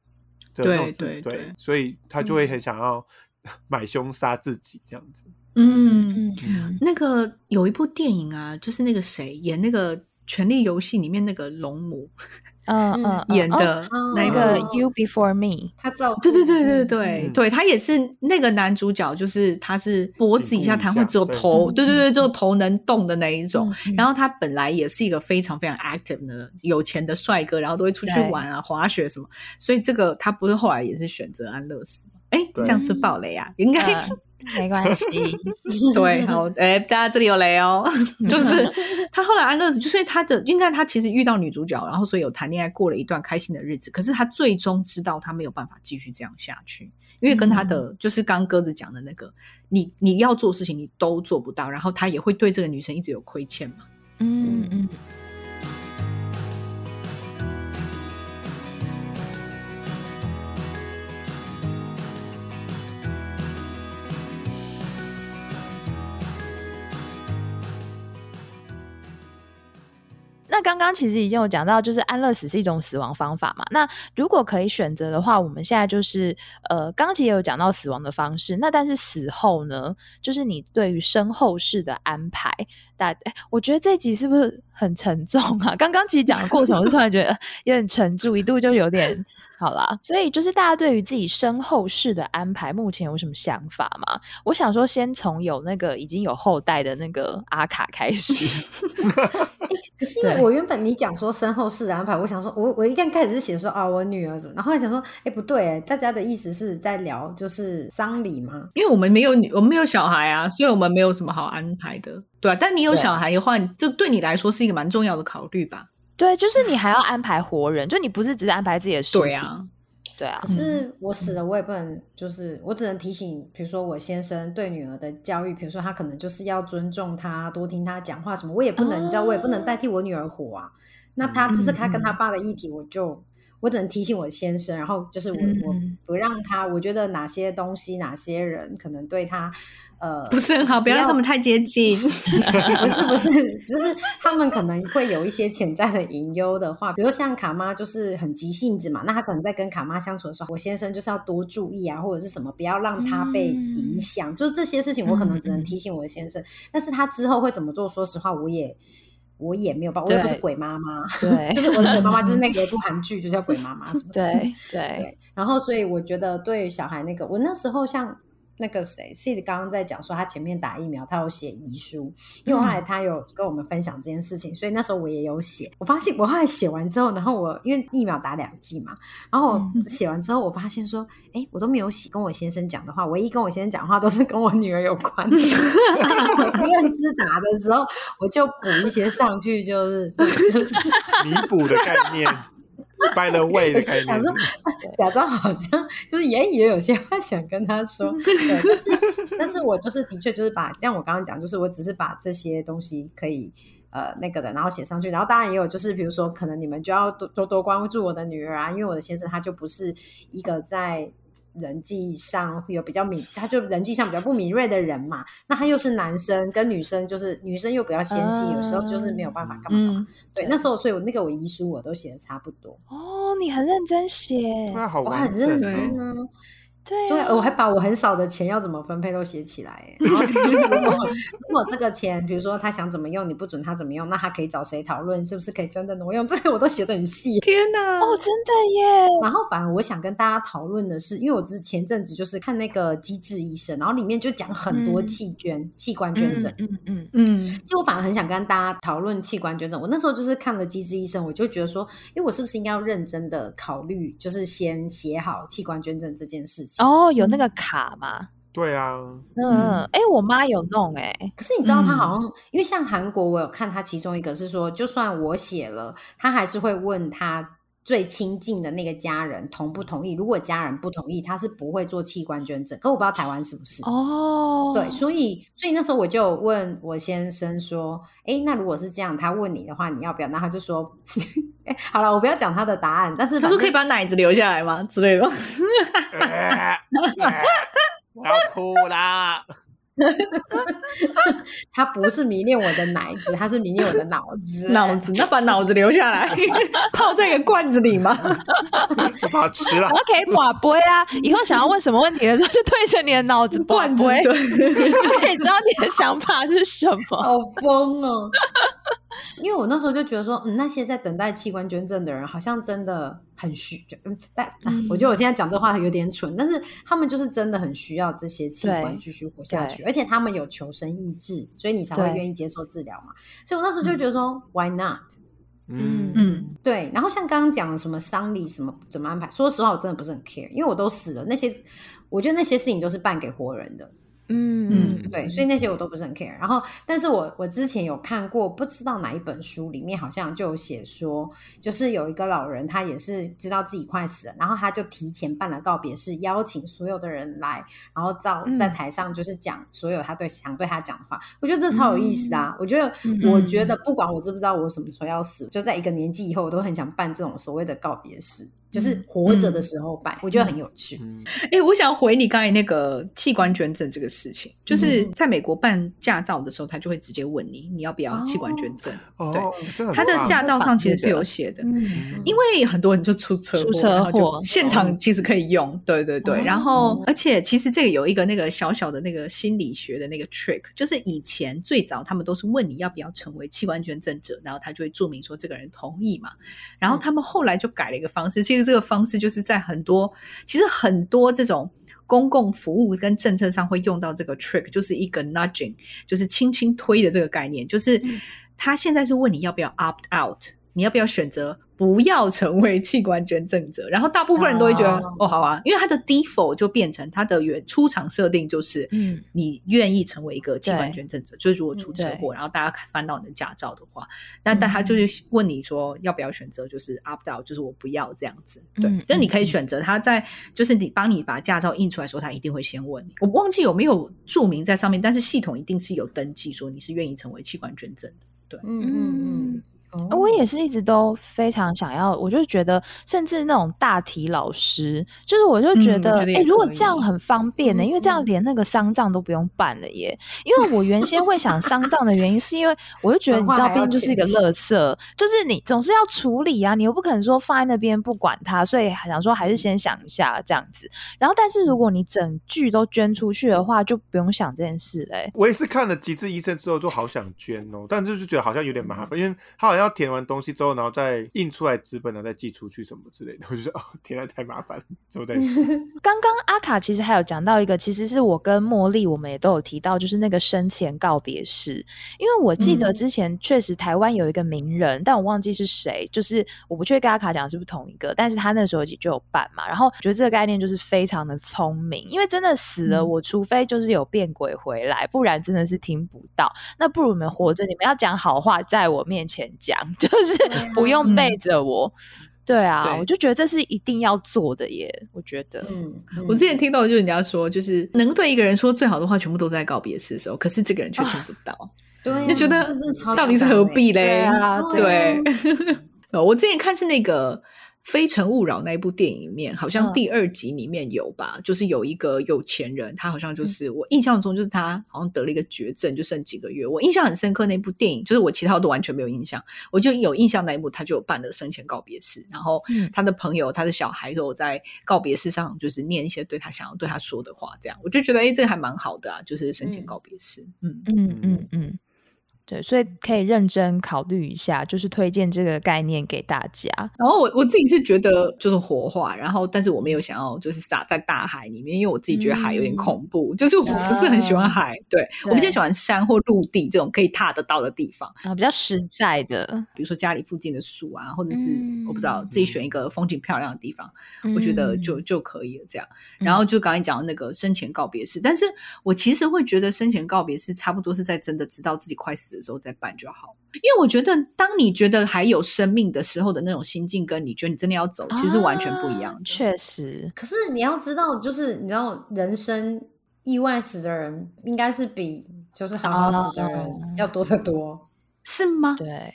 对对对，所以他就会很想要买凶杀自己这样子。嗯，那个有一部电影啊，就是那个谁演那个《权力游戏》里面那个龙母。嗯嗯，演的那个 You Before Me，他照对对对对对对，他也是那个男主角，就是他是脖子以下瘫痪，只有头，对对对，只有头能动的那一种。然后他本来也是一个非常非常 active 的有钱的帅哥，然后都会出去玩啊、滑雪什么。所以这个他不是后来也是选择安乐死吗？哎，这样是暴雷啊？应该没关系。对，好，哎，大家这里有雷哦，就是他后来安乐死，就是因为他的，应该他其实遇到女主角，然后所以有谈恋爱，过了一段开心的日子，可是他最终知道他没有办法继续这样下去，因为跟他的就是刚鸽子讲的那个，你你要做事情你都做不到，然后他也会对这个女生一直有亏欠嘛。嗯嗯。那刚刚其实已经有讲到，就是安乐死是一种死亡方法嘛。那如果可以选择的话，我们现在就是呃，刚刚其实也有讲到死亡的方式。那但是死后呢，就是你对于身后事的安排，大，我觉得这集是不是很沉重啊？刚刚其实讲的过程，我就突然觉得有点沉重，一度就有点。好啦，所以就是大家对于自己身后事的安排，目前有什么想法吗？我想说，先从有那个已经有后代的那个阿卡开始。可是因为我原本你讲说身后事的安排，我想说，我我一刚开始是写说啊，我女儿怎么，然后来想说，哎，不对，大家的意思是在聊就是丧礼吗？因为我们没有女，我们没有小孩啊，所以我们没有什么好安排的，对啊。但你有小孩的话，这对你来说是一个蛮重要的考虑吧？对，就是你还要安排活人，就你不是只是安排自己的尸体，对啊。可是我死了，我也不能，就是我只能提醒，比如说我先生对女儿的教育，比如说他可能就是要尊重她，多听她讲话什么，我也不能，你知道，我也不能代替我女儿活啊。那他这是他跟他爸的议题，我就我只能提醒我先生，然后就是我我不让他，我觉得哪些东西，哪些人可能对他。呃，不是很好，不要让他们太接近。不 是不是，就是他们可能会有一些潜在的隐忧的话，比如像卡妈就是很急性子嘛，那他可能在跟卡妈相处的时候，我先生就是要多注意啊，或者是什么，不要让他被影响。就是这些事情，我可能只能提醒我的先生，但是他之后会怎么做？说实话，我也我也没有办法，我也不是鬼妈妈，对，就是我的鬼妈妈，就是那个一部韩剧，就叫鬼妈妈什么对对。然后，所以我觉得对小孩那个，我那时候像。那个谁，Sid 刚刚在讲说他前面打疫苗，他有写遗书，因为后来他有跟我们分享这件事情，所以那时候我也有写。我发现我后来写完之后，然后我因为疫苗打两剂嘛，然后写完之后，我发现说，哎，我都没有写跟我先生讲的话，唯一跟我先生讲话都是跟我女儿有关。的。第二次打的时候，我就补一些上去，就是弥补的概念。掰了位的概念，假装好像就是也也有些话想跟他说，对，但是但是我就是的确就是把像我刚刚讲，就是我只是把这些东西可以呃那个的，然后写上去，然后当然也有就是比如说可能你们就要多多多关注我的女儿啊，因为我的先生他就不是一个在。人际上会有比较敏，他就人际上比较不敏锐的人嘛。那他又是男生，跟女生就是女生又比较纤细，有时候就是没有办法干嘛。对，那时候所以我那个我遗书我都写的差不多。哦，你很认真写，我很认真呢。对，我还把我很少的钱要怎么分配都写起来。然后就是如果 如果这个钱，比如说他想怎么用，你不准他怎么用，那他可以找谁讨论，是不是可以真的挪用？这些我都写的很细。天哪！哦，真的耶。然后反而我想跟大家讨论的是，因为我之前阵子就是看那个机智医生，然后里面就讲很多器捐、器官捐赠。嗯嗯嗯。就我反而很想跟大家讨论器官捐赠。我那时候就是看了机智医生，我就觉得说，哎，我是不是应该要认真的考虑，就是先写好器官捐赠这件事情。哦，有那个卡吗？对啊，嗯，哎，我妈有弄哎，可是你知道，她好像因为像韩国，我有看她其中一个是说，就算我写了，她还是会问他最亲近的那个家人同不同意。如果家人不同意，他是不会做器官捐赠。可我不知道台湾是不是哦？对，所以所以那时候我就问我先生说，哎，那如果是这样，他问你的话，你要不要？那他就说。哎，好了，我不要讲他的答案，但是他说可以把奶子留下来吗之类的？我要哭啦！他不是迷恋我的奶子，他是迷恋我的脑子。脑子，那把脑子留下来，泡在一个罐子里吗？我把它吃了。然后可以寡杯啊，以后想要问什么问题的时候，就对着你的脑子罐子，就可以知道你的想法是什么。好疯哦！因为我那时候就觉得说，嗯，那些在等待器官捐赠的人，好像真的很需，嗯，但我觉得我现在讲这话有点蠢，但是他们就是真的很需要这些器官继续活下去，而且他们有求生意志，所以你才会愿意接受治疗嘛。所以我那时候就觉得说，Why not？嗯嗯，对。然后像刚刚讲的什么丧礼什么怎么安排，说实话我真的不是很 care，因为我都死了，那些我觉得那些事情都是办给活人的。嗯嗯对，所以那些我都不是很 care。然后，但是我我之前有看过，不知道哪一本书里面好像就有写说，就是有一个老人，他也是知道自己快死了，然后他就提前办了告别式，邀请所有的人来，然后照嗯在台上就是讲所有他对想对他讲的话。我觉得这超有意思的啊！我觉得，嗯我觉得不管我知不知道我什么时候要死，就在一个年纪以后，我都很想办这种所谓的告别式，就是活着的时候办，我觉得很有趣。嗯，哎、我想回你刚才那个器官捐赠这个事情，就是在美国办驾照的时候，他就会直接问你你要不要器官捐赠。哦对，他的驾照上其实是有写的，嗯因为很多人就出车祸，出车然后就祸现场其实可以用，对对对。哦然后，而且其实这个有一个那个小小的那个心理学的那个 trick，就是以前最早他们都是问你要不要成为器官捐赠者，然后他就会注明说这个人同意嘛。然后他们后来就改了一个方式，其实这个方式就是在很多其实很多这种。公共服务跟政策上会用到这个 trick，就是一个 nudging，就是轻轻推的这个概念，就是他现在是问你要不要 opt out，你要不要选择不要成为器官捐赠者？然后大部分人都会觉得哦。哦好啊，因为它的 default 就变成它的原出厂设定就是，嗯。你愿意成为一个器官捐赠者，就是如果出车祸，然后大家翻到你的驾照的话，那但他就是问你说要不要选择，就是 opt out，就是我不要这样子。对嗯，但你可以嗯。选择他在就是你帮你把驾照印出来的时候，他一定会先问你，我忘记有没有注明在上面，但是系统一定是有登记说你是愿意成为器官捐赠的。嗯嗯。嗯，哦我也是一直都非常想要，我就觉得，甚至那种大体老师，就是我就觉得，哎、如果这样很方便呢、因为这样嗯。连那个丧葬都不用办了耶。因为我原先会想丧葬的原因，是因为我就觉得，你知道，毕竟就是一个钱垃圾，就是你总是要处理啊，你又不可能说放在那边不管它，所以想说还是先想一下这样子。然后，但是如果你整句都捐出去的话，就不用想这件事嘞、我也是看了《几次医生》之后，就好想捐哦，但就是觉得好像有点麻烦，因为他好像要填完东西之后，然后再印出来纸本，然后再寄出去什么之类的。我就说哦，填的太麻烦了，之后再说。刚刚阿卡其实还有讲到一个，其实是我跟茉莉我们也都有提到，就是那个生前告别式。因为我记得嗯之前确实台湾有一个名人，但我忘记是谁，就是我不确定跟阿卡讲的是不是同一个，但是他那时候就有办嘛。然后觉得这个概念就是非常的聪明，因为真的死了，嗯我除非就是有变鬼回来，不然真的是听不到。那不如你们活着，你们要讲好话，在我面前讲，就是不用背着我。对啊，对我就觉得这是一定要做的耶。我觉得，嗯，嗯我之前听到就是人家说，就是能对一个人说最好的话，全部都是在告别式的时候，可是这个人却听不到，对啊，就觉得到底是何必嘞？对啊对，呃 我之前看是那个《非诚勿扰》那一部电影里面，好像嗯。第二集里面有吧，就是有一个有钱人，他好像就是、我印象中就是他好像得了一个绝症，就剩几个月。我印象很深刻那部电影，就是我其他都完全没有印象，我就有印象那一幕，他就有办了生前告别式，然后嗯。他的朋友、他的小孩都有在告别式上就是念一些对他想要对他说的话，这样。我就觉得哎、诶这个还蛮好的啊，就是生前嗯。告别式，嗯。嗯嗯嗯，对，所以可以认真考虑一下，就是推荐这个概念给大家。然后我我自己是觉得就是活化，然后但是我没有想要就是撒在大海里面，因为我自己觉得海有点恐怖，就是我不是很喜欢海，对我比较喜欢山或陆地这种可以踏得到的地方，啊，比较实在的，比如说家里附近的树啊，或者是、嗯我不知道自己选一个风景漂亮的地方，我觉得就嗯。就可以了这样。然后就刚才讲的那个生前告别式，但是我其实会觉得生前告别式差不多是在真的知道自己快死的时候再办就好，因为我觉得当你觉得还有生命的时候的那种心境，跟你觉得你真的要走，其实完全不一样。确实，可是你要知道，就是你知道，人生意外死的人应该是比就是好好死的人哦要多得多 是吗？对，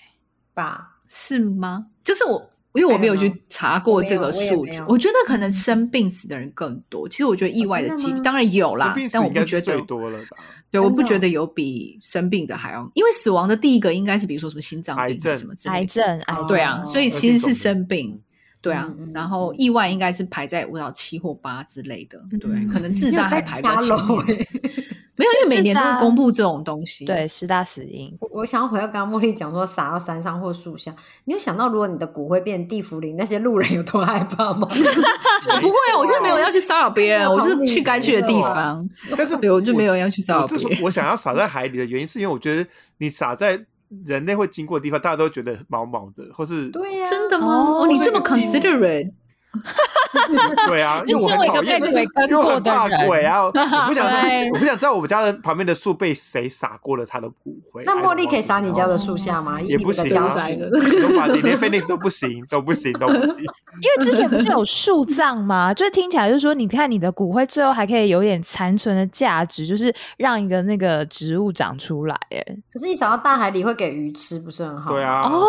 吧？是吗？就是我，因为我没有去查过这个数据我觉得可能生病死的人更多。其实我觉得意外的几率当然有啦但我不觉得最多了吧？对，我不觉得有比生病的还要，因为死亡的第一个应该是比如说什么心脏病癌症什么之类的癌症，癌症，对啊，哦所以其实是生病。对啊然后意外应该是排在五到七或八之类的，对，嗯可能自杀还排在八楼面。欸没有，因为每年都公布这种东西。对，十大死因。我我想要回到刚刚茉莉讲说撒到山上或树下，你有想到如果你的骨灰变地府里，那些路人有多害怕吗？我 不会啊，我就是没有要去骚扰别人，我就是去该去的地方。但是对，我就没有要去骚扰别人。我想要撒在海里的原因，是因为我觉得你撒在人类会经过的地方，大家都觉得毛毛的，或是对呀、真的吗？你这么 considerate，对啊，因为我很讨厌，被鬼跟因为我过很怕鬼啊，我 不想对知道，我不想知道我们家的旁边的树被谁撒过了他的骨灰。那茉莉可以撒你家的树下吗？也不行都把你连 Phoenix 都不行，都不行，都不行。因为之前不是有树葬吗？就是听起来就是说，你看你的骨灰最后还可以有点残存的价值，就是让一个那个植物长出来。哎，可是，你撒到大海里会给鱼吃，不是很好？对。啊，哦，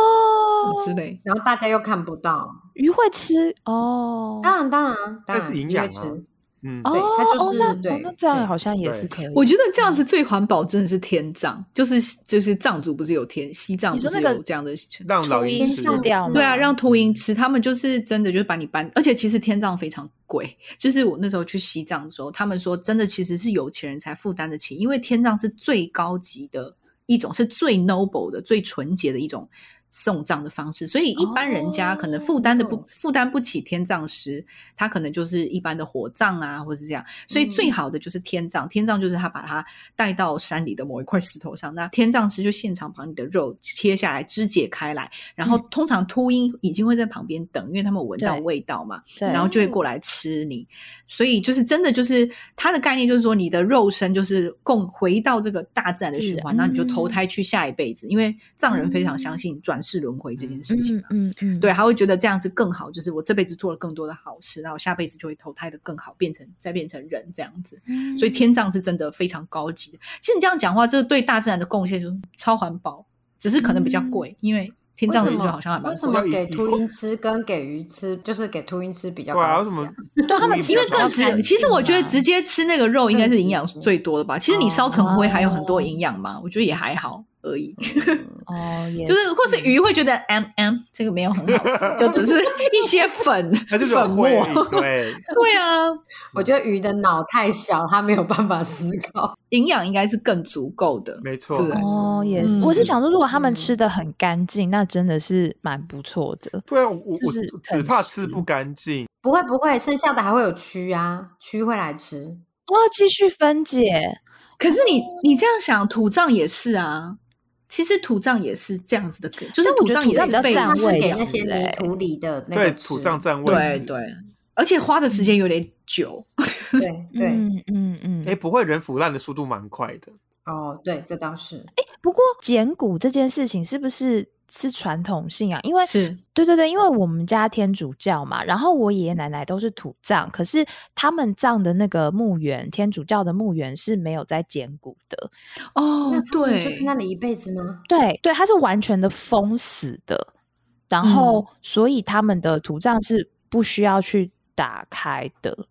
之类。然后大家又看不到，鱼会吃哦。当然当然，但是营养吃。嗯，哦对它就是对哦那这样好像也是可以。我觉得这样子最环保，真的是天葬，就是就是藏族不是有天，西藏不是有这样的让老鹰吃掉吗对啊，让秃鹰吃，他们就是真的就是把你搬，而且其实天葬非常贵。就是我那时候去西藏的时候，他们说真的其实是有钱人才负担得起，因为天葬是最高级的一种，是最 noble 的、最纯洁的一种送葬的方式，所以一般人家可能负担的不哦负担不起天葬师，他可能就是一般的火葬啊，或是这样。所以最好的就是天葬，天葬就是他把它带到山里的某一块石头上，那天葬师就现场把你的肉切下来，肢解开来，然后通常秃鹰已经会在旁边等，因为他们闻到味道嘛，对然后就会过来吃你。所以就是真的就是它的概念就是说，你的肉身就是共回到这个大自然的循环，那你就投胎去下一辈子。因为藏人非常相信转世轮回这件事情嗯啊。嗯嗯，对，他会觉得这样是更好，就是我这辈子做了更多的好事，然后下辈子就会投胎的更好，变成再变成人这样子。嗯所以天葬是真的非常高级的。其实你这样讲话，这个对大自然的贡献就是超环保，只是可能比较贵，因为天葬师就好像还蛮贵的。为什么给秃鹰吃跟给鱼吃，就是给秃鹰吃比较对啊，高级为什么？对他们因为更直直，其实我觉得直接吃那个肉应该是营养最多的吧。其实你烧成灰还有很多哦营养嘛，我觉得也还好而已。哦，也就是或是鱼会觉得 M M 这个没有很好吃，就只是 一些粉他就是粉末。对，对啊，我觉得鱼的脑太小，它没有办法思考。营养应该是更足够的。没错，对哦，也是。嗯我是想说，如果他们嗯吃的很干净，那真的是蛮不错的。对啊，我我就是我只怕吃不干净。不会不会，剩下的还会有蛆啊，蛆会来吃。哦，继续分解。可是你你这样想，土葬也是啊。其实土葬也是这样子的，就是土葬也是被它是占位给那些欸泥土里的那对，个土葬占位置。对对，而且花的时间有点久。对对、嗯嗯嗯。哎，不会，人腐烂的速度蛮快的。哦，对，这倒是。哎不过捡骨这件事情是不是是传统信仰？因为是对对对，因为我们家天主教嘛，然后我爷爷奶奶都是土葬，可是他们葬的那个墓园，天主教的墓园是没有在捡骨的。哦那对就在那里一辈子吗？对对，它是完全的封死的，然后、所以他们的土葬是不需要去打开的。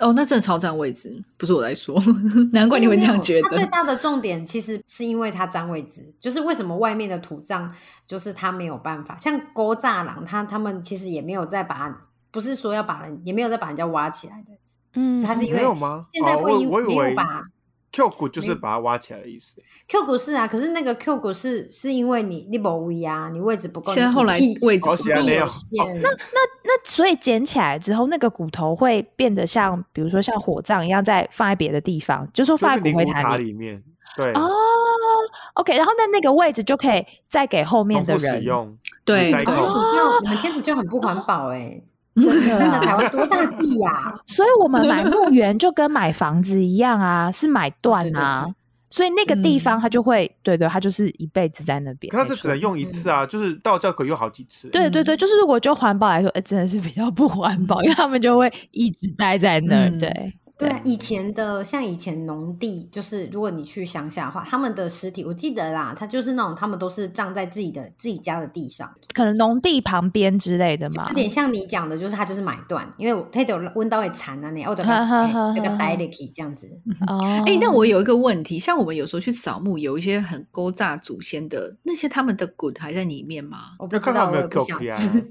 哦，那真的超占位置，不是我在说，难怪你会这样觉它最。大的重点其实是因为它占位置，就是为什么外面的土葬就是它没有办法，像勾栅栏，他他们其实也没有再把，不是说要把人，也没有再把人家挖起来的，嗯，就它是因为没有吗现在会因没我以为有把 Q 骨就是把它挖起来的意思。Q 股是啊，可是那个 Q 股是是因为你你不位啊，你位置不够，你现在后来位置不够有那那，那所以捡起来之后，那个骨头会变得像，比如说像火葬一样，在放在别的地方，就说放在骨灰就是灵骨塔坛里。面，对，哦，OK，然后那那个位置就可以再给后面的人使。用。对天主教，你们天主教很不环保哎、真的真的啊台湾多大地呀、所以我们买墓园就跟买房子一样啊，是买断啊。对对所以那个地方嗯它就会，对对，它就是一辈子在那边。可它没错这只能用一次啊，就是道教可以用好几次。对对对，就是如果就环保来说，哎，真的是比较不环保，因为他们就会一直待在那儿。嗯对对啊，以前的像以前农地，就是如果你去乡下的话，他们的尸体，我记得啦，他就是那种他们都是葬在自己的自己家的地上，可能农地旁边之类的嘛有。点像你讲的，就是他就是买断，因为他有温到会残啊那，或者哈哈哈那个哈 d i l e k 这样子。哦，哎、那我有一个问题，像我们有时候去扫墓，有一些很勾诈祖先的那些，他们的骨还在里面吗？我不知道，我也不想知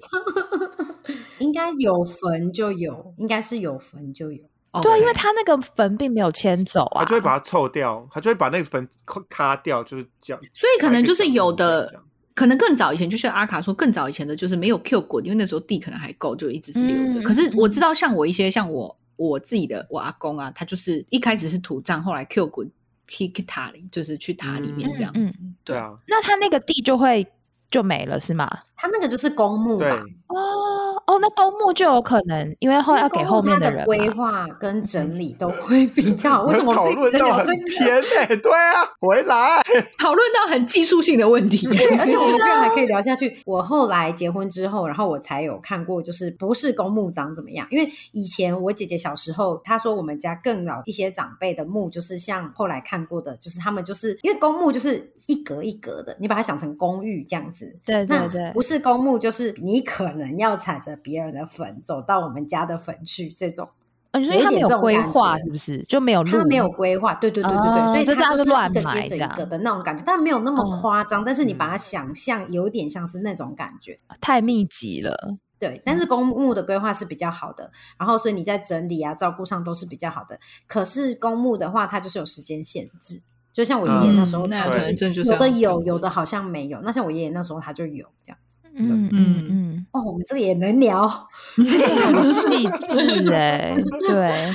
应该有坟就有，应该是有坟就有。对啊，因为他那个坟并没有迁走啊，他就会把它臭掉，他就会把那个坟咔咔掉，就是这样。所以可能就是有的，可能更早以前，就像阿卡说，更早以前的就是没有 Q 滚，因为那时候地可能还够，就一直是留着。嗯可是我知道，像我一些像我我自己的我阿公啊，他就是一开始是土葬，后来 Q 滚 k 塔里，就是去塔里面这样子。对啊，那他那个地就会就没了是吗？他那个就是公墓对吧？哦哦，那公墓就有可能，因为后要给后面的人规划跟整理都会比较好。为什么讨论到很偏呢？对啊，回来 讨论到很技术性的问题，而且我们居然还可以聊下去。我后来结婚之后，然后我才有看过，就是不是公墓长怎么样？因为以前我姐姐小时候，她说我们家更老一些长辈的墓，就是像后来看过的，就是他们就是因为公墓就是一格一格的，你把它想成公寓这样子。对对对，不是公墓，就是你可能要踩着别人的坟走到我们家的坟去，这种。你说他没有规划，是不是就没有？他没有规划，对对对对对，所以就他是乱一个接着一个的那种感觉，但没有那么夸张。但是你把它想象有点像是那种感觉，太密集了。对，但是公墓的规划是比较好的，然后所以你在整理啊、照顾上都是比较好的。可是公墓的话，它就是有时间限制，就像我爷爷那时候，那就是有的有，有的好像没有。那像我爷爷那时候他就有这样。嗯嗯嗯，哦，我们这个也能聊，很细致哎，对。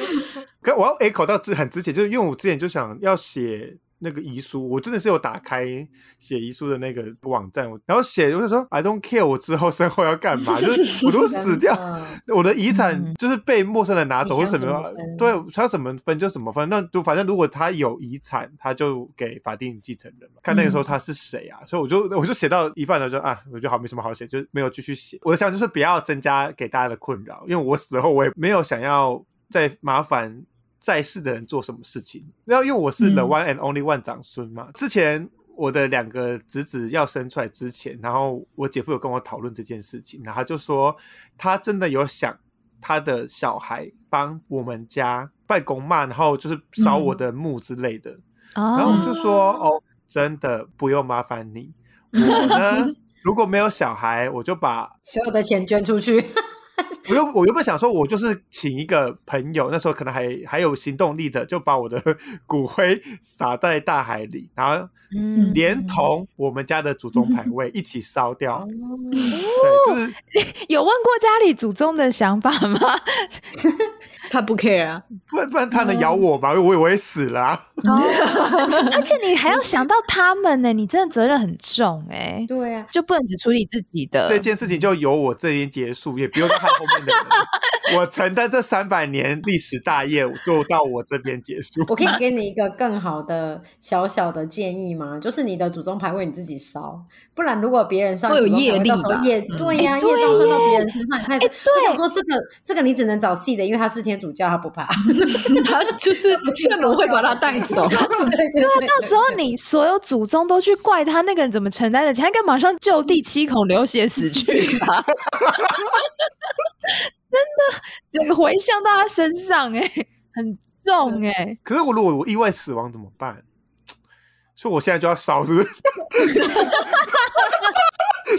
可我要 echo 到之很之前，就是因为我之前就想要写。那个遗书，我真的是有打开写遗书的那个网站，然后写我就说 I don't care，我之后生活要干嘛？就是 我都死掉，我的遗产就是被陌生人拿走，或什么？对，他什么分就什么分。那都反正如果他有遗产，他就给法定继承人嘛。看那个时候他是谁啊？所以我就我就写到一半了，就啊，我觉得好没什么好写，就没有继续写。我的想就是不要增加给大家的困扰，因为我死后我也没有想要再麻烦。在世的人做什么事情？然后因为我是 the one and only one 长孙嘛，之前我的两个侄子要生出来之前，然后我姐夫有跟我讨论这件事情，然后就说他真的有想他的小孩帮我们家拜公妈，然后就是烧我的墓之类的。然后我就说哦，真的不用麻烦你，我呢 如果没有小孩，我就把所有的钱捐出去。我又我原本想说，我就是请一个朋友，那时候可能还还有行动力的，就把我的 骨灰撒在大海里，然后连同我们家的祖宗牌位一起烧掉。对，就是 有问过家里祖宗的想法吗？他不 care 啊，不然不然他能咬我吗？我我也死了啊。而且你还要想到他们呢，你真的责任很重哎。对啊，就不能只处理自己的这件事情，就由我这边结束，也不用看后面的人。我承担这三百年历史大业，就到我这边结束。我可以给你一个更好的小小的建议吗？就是你的祖宗牌位你自己烧，不然如果别人烧，会有业力吧？业对呀，业障生到别人身上，你开始我想说这个这个你只能找 C 的，因为他是天主教，他不怕，他就是圣母会把他带走。对啊，到时候你所有祖宗都去怪他，那个人怎么承担得起？他应该马上就地七孔流血死去吧？真的，整个回向到他身上，哎，很重哎。可是我如果我意外死亡怎么办？所以我现在就要烧，是不是？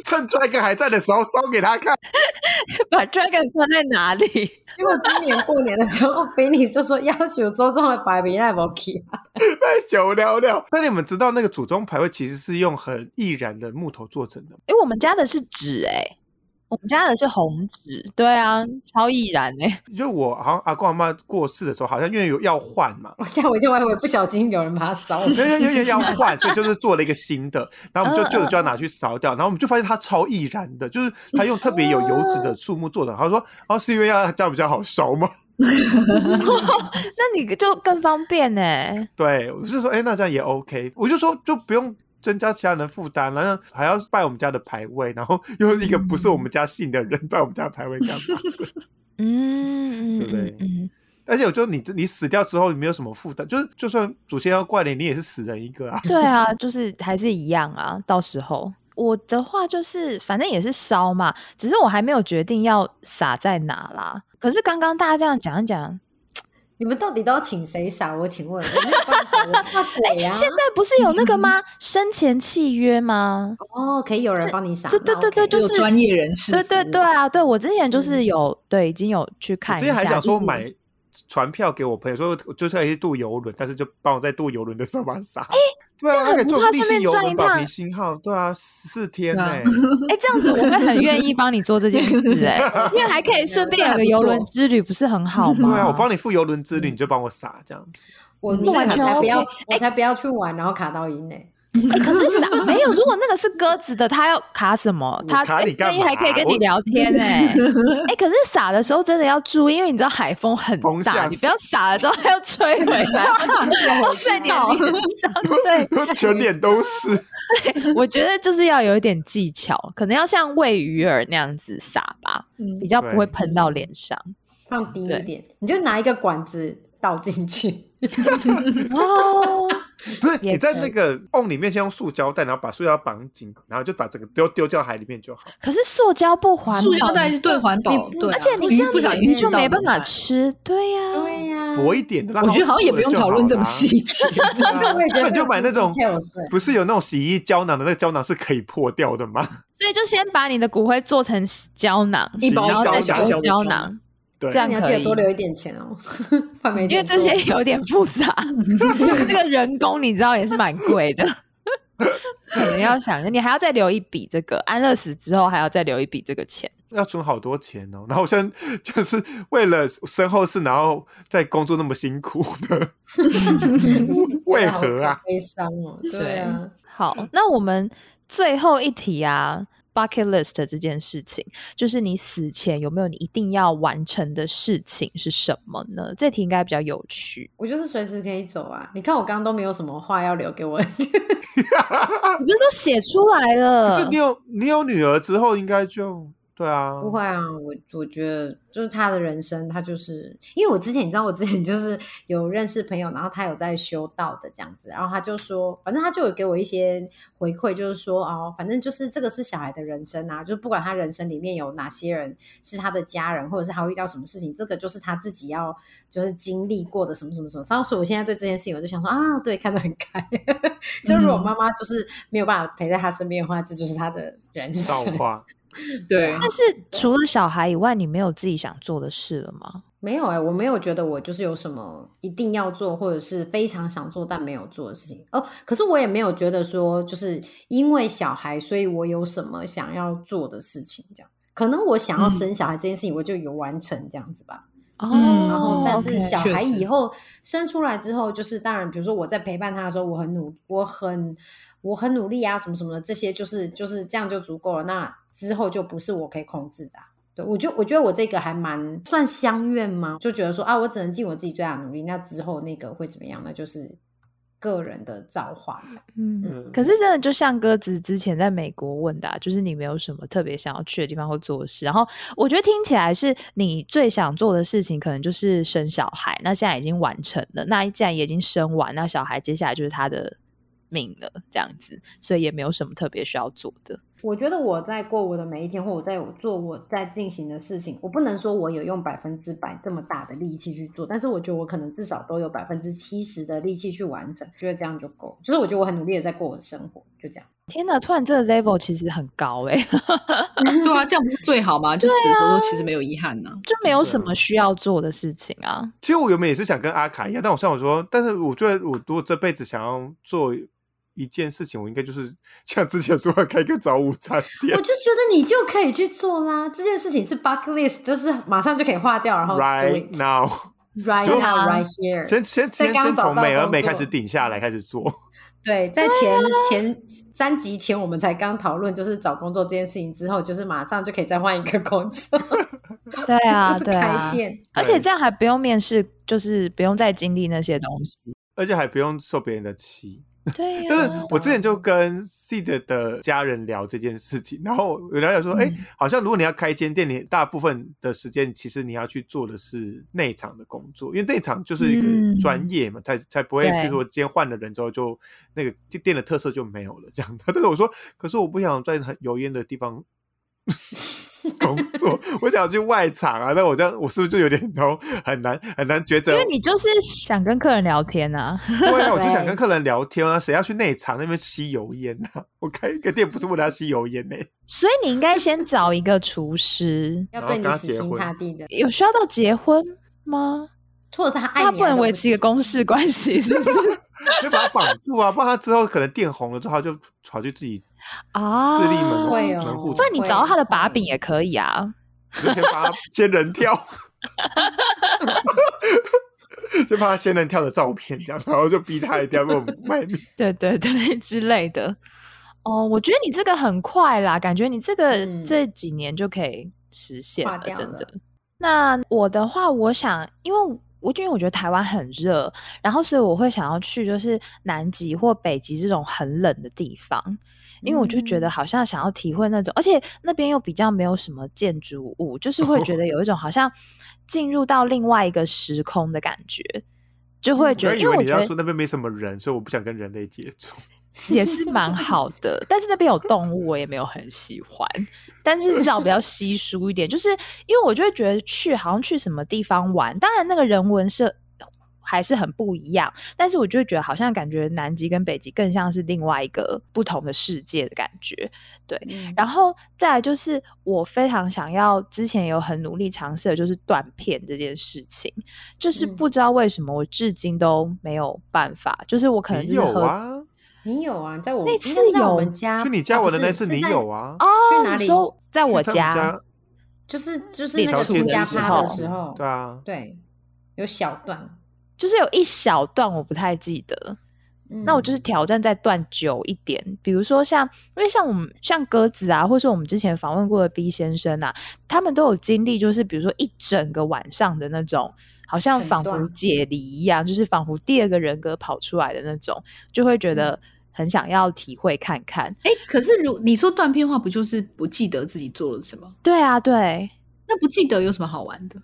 趁 Dragon 还在的时候烧给他看。把 Dragon 放在哪里？因为今年过年的时候，菲尼就说要求周中的牌位那不去，太小聊聊。那你们知道那个祖宗牌位其实是用很易燃的木头做成的？哎、欸我们家的是纸，哎。我们家的是红纸，对啊，超易燃哎！就我好像阿公阿妈过世的时候，好像因为有要换嘛，我吓我一跳，我以为不小心有人把它烧了，因为因为要换，所以就是做了一个新的，然后我们就旧的就要拿去烧掉，然后我们就发现它超易燃的，就是它用特别有油脂的树木做的。他说：“哦，是因为要这样比较好烧吗？” 那你就更方便呢。对，我就说，哎，那这样也 OK。我就说，就不用。增加其他人负担，然后还要拜我们家的牌位，然后又一个不是我们家姓的人拜我们家牌位干嘛？嗯，对不对？而且我觉得你你死掉之后，你没有什么负担，就是就算祖先要怪你，你也是死人一个啊。对啊，就是还是一样啊。到时候我的话就是，反正也是烧嘛，只是我还没有决定要撒在哪啦。可是刚刚大家这样讲一讲。你们到底都要请谁扫？我请问，怕鬼啊！现在不是有那个吗？生前契约吗？哦，可以有人帮你扫。对对对对，就是专业人士。对对对啊，对我之前就是有对已经有去看。之前还想说买船票给我朋友，说就是可以渡游轮，但是就帮我在渡游轮的时候把它撒。对啊，可以坐立信游轮保平星号。对啊，四天呢。哎，这样子我会很愿意帮你做这件事哎，因为还可以顺便有个游轮之旅，不是很好吗？对啊，我帮你付游轮之旅，你就帮我撒这样子。我完全不要，我才不要去玩，然后卡到音呢。哎 可是 傻没有，如果那个是鸽子的，它要卡什么？它哎卡你干嘛声音还可以跟你聊天 哎、哎、可是撒的时候真的要注意，因为你知道海风很大，你不要撒了之后它要吹回来，或者在你的脸上。对，全脸都是。对我觉得就是要有一点技巧，可能要像喂鱼饵那样子撒吧，嗯比较不会对喷到脸上。放低一对点，你就拿一个管子倒进去。哦，不是你在那个瓮里面先用塑胶袋，然后把塑胶绑紧，然后就把整个丢丢掉海里面就好。可是塑胶不环保，塑胶袋是最环保你，不对啊，而且你这样鱼不小就没办法。吃。对呀、对呀、薄一点的，我它觉得好像也不用讨论这么细细。节。我也觉得那你就买那种不是有那种洗衣胶囊的，那个胶囊是可以破掉的吗？所以就先把你的骨灰做成胶囊，一包胶囊胶囊，对这样你要记可以。得多留一点钱哦，怕没因为这些有点复杂，这个人工你知道也是蛮贵的，可能要想着你还要再留一笔这个安乐死之后还要再留一笔这个钱。要存好多钱哦。然后我现在就是为了身后事，然后在工作那么辛苦的，为何啊？悲伤哦，对啊，好，那我们最后一题啊，bucket list 这件事情，就是你死前有没有你一定要完成的事情是什么呢？这题应该比较有趣。我就是随时可以走啊。你看我刚刚都没有什么话要留给我，你不是都写出来了？可是你有你有女儿之后，应该就对啊，不会啊，我我觉得就是他的人生，他就是因为我之前你知道，我之前 就是有认识朋友，然后他有在修道的这样子，然后他就说，反正他就有给我一些回馈，就是说哦，反正就是这个是小孩的人生啊，就是不管他人生里面有哪些人是他的家人，或者是他会遇到什么事情，这个就是他自己要就是经历过的什么什么什么。然后所以我现在对这件事情，我就想说啊，对，看得很开。就如果妈妈就是没有办法陪在他身边的话，这就是他的人生。造化。对，但是除了小孩以外，你没有自己想做的事了吗？没有哎、我没有觉得我就是有什么一定要做，或者是非常想做但没有做的事情哦。可是我也没有觉得说，就是因为小孩，所以我有什么想要做的事情，这样。可能我想要生小孩这件事情，我就有完成这样子吧。哦嗯然后，但是小孩以后生出来之后，就是当然，比如说我在陪伴他的时候，我很努，我很我很努力啊，什么什么的，这些就是就是这样就足够了。那之后就不是我可以控制的啊、对我就我觉得我这个还蛮算相愿吗？就觉得说啊，我只能尽我自己最大的努力，那之后那个会怎么样那？就是个人的造化这样。嗯，嗯可是真的就像鸽子之前在美国问的、啊，就是你没有什么特别想要去的地方或做的事。然后我觉得听起来是你最想做的事情，可能就是生小孩。那现在已经完成了，那既然也已经生完，那小孩接下来就是他的命了，这样子，所以也没有什么特别需要做的。我觉得我在过我的每一天，或我在做我在进行的事情，我不能说我有用百分之百这么大的力气去做，但是我觉得我可能至少都有百分之七十的力气去完成，觉得这样就够了。就是我觉得我很努力的在过我的生活，就这样。天哪，突然这个 level 其实很高哎、对啊，这样不是最好吗？就死的时候其实没有遗憾呢。就没有什么需要做的事情啊。其实我原本也是想跟阿卡一样，但我像我说，但是我觉得我如果这辈子想要做一件事情，我应该就是 像之前说要开一个早午餐店我就觉得你就可以去做啦，这件事情是 bucket list，就是马上就可以划掉，然后，right now，right 就 now right here。先先在先先从美而美开始顶下来，开始做。对，在前前三集前，我们才刚讨论就是找工作这件事情之后，就是马上就可以再换一个工作，对啊，就是开。店。而且这样还不用面试，就是不用再经历那些东西。而且还不用受别人的气。对呀、但是我之前就跟 Seed 的家人聊这件事情，然后有聊聊说，哎、嗯好像如果你要开一间店，你大部分的时间其实你要去做的是内场的工作，因为内场就是一嗯个专业嘛，才才不会，对比如说今天换了人之后就那个店的特色就没有了这样的。但是我说，可是我不想在很油烟的地方。工作，我想去外场啊，那我这样，我是不是就有点头很难很难抉择？因为你就是想跟客人聊天啊。对啊，我就想跟客人聊天啊，谁要去内场那边吸油烟啊？我开一个店不是为了要吸油烟呢、所以你应该先找一个厨师，要对你死心塌地的，有需要到结婚吗？或者是他爱他，不能维持一个公事关系，是不是？就把他绑住啊，不然他之后可能店红了之后，他就跑去自己啊，自立门会哦门户不然你找到他的把柄也可以啊。你就先把他先人跳。就怕他仙人跳的照片这样，然后就逼他一定要给我卖命。对对对之类的。哦，我觉得你这个很快啦，感觉你这个嗯这几年就可以实现了，真的。那我的话，我想，因为我因为我觉得台湾很热，然后所以我会想要去就是南极或北极这种很冷的地方，因为我就觉得好像想要体会那种，而且那边又比较没有什么建筑物，就是会觉得 有一种好像进入到另外一个时空的感觉，就会觉得，因为我觉得要说那边没什么人，所以我不想跟人类接触。也是蛮好的，但是那边有动物，我也没有很喜欢。但是至少比较稀疏一点，就是因为我就会觉得去好像去什么地方玩，当然那个人文是还是很不一样，但是我就会觉得好像感觉南极跟北极更像是另外一个不同的世界的感觉。对，嗯然后再来就是我非常想要，之前有很努力尝试的就是断片这件事情，就是嗯不知道为什么我至今都没有办法，就是我可能有啊？你有啊，在我那次在我有们家去你家哦不玩的那次你有啊？哦，去哪里在我家，家就是就是那个车亲家的时趴的时候，对啊，对，有小段。就是有一小段我不太记得，那我就是嗯挑战再断久一点，比如说像，因为像我们像鸽子啊，或是我们之前访问过的 B 先生啊，他们都有经历，就是比如说一整个晚上的那种，好像仿佛解离一样，就是仿佛第二个人格跑出来的那种，就会觉嗯得很想要体会看看。哎，可是如你说断片话，不就是不记得自己做了什么？对啊，对，那不记得有什么好玩的？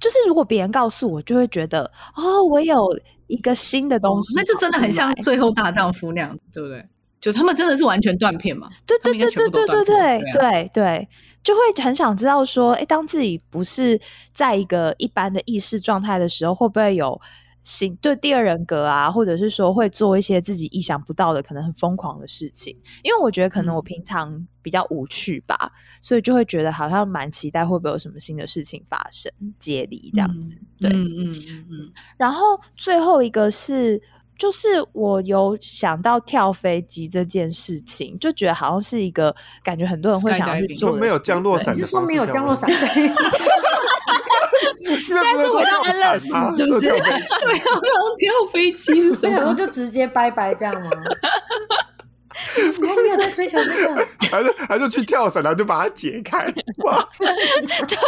就是如果别人告诉我，就会觉得哦，我有一个新的东西那就真的很像《最后大丈夫》那样子，对不对？就他们真的是完全断片嘛？对对对对对对对对对，就会很想知道说，哎，当自己不是在一个一般的意识状态的时候，会不会有行对第二人格啊，或者是说会做一些自己意想不到的、可能很疯狂的事情？因为我觉得可能我嗯平常比较无趣吧，所以就会觉得好像蛮期待会不会有什么新的事情发生，接力这样子。对嗯嗯嗯嗯，然后最后一个是，就是我有想到跳飞机这件事情，就觉得好像是一个感觉很多人会想要去 Skydiving 做的说没有降落伞的你是说没有降落伞？对应该不是我要安乐死是不是说跳飞机对啊，跳飞机我想说？就直接拜拜这样吗？你看你有在追求这个？还是还是去跳伞，然后就把它解开。哇，就是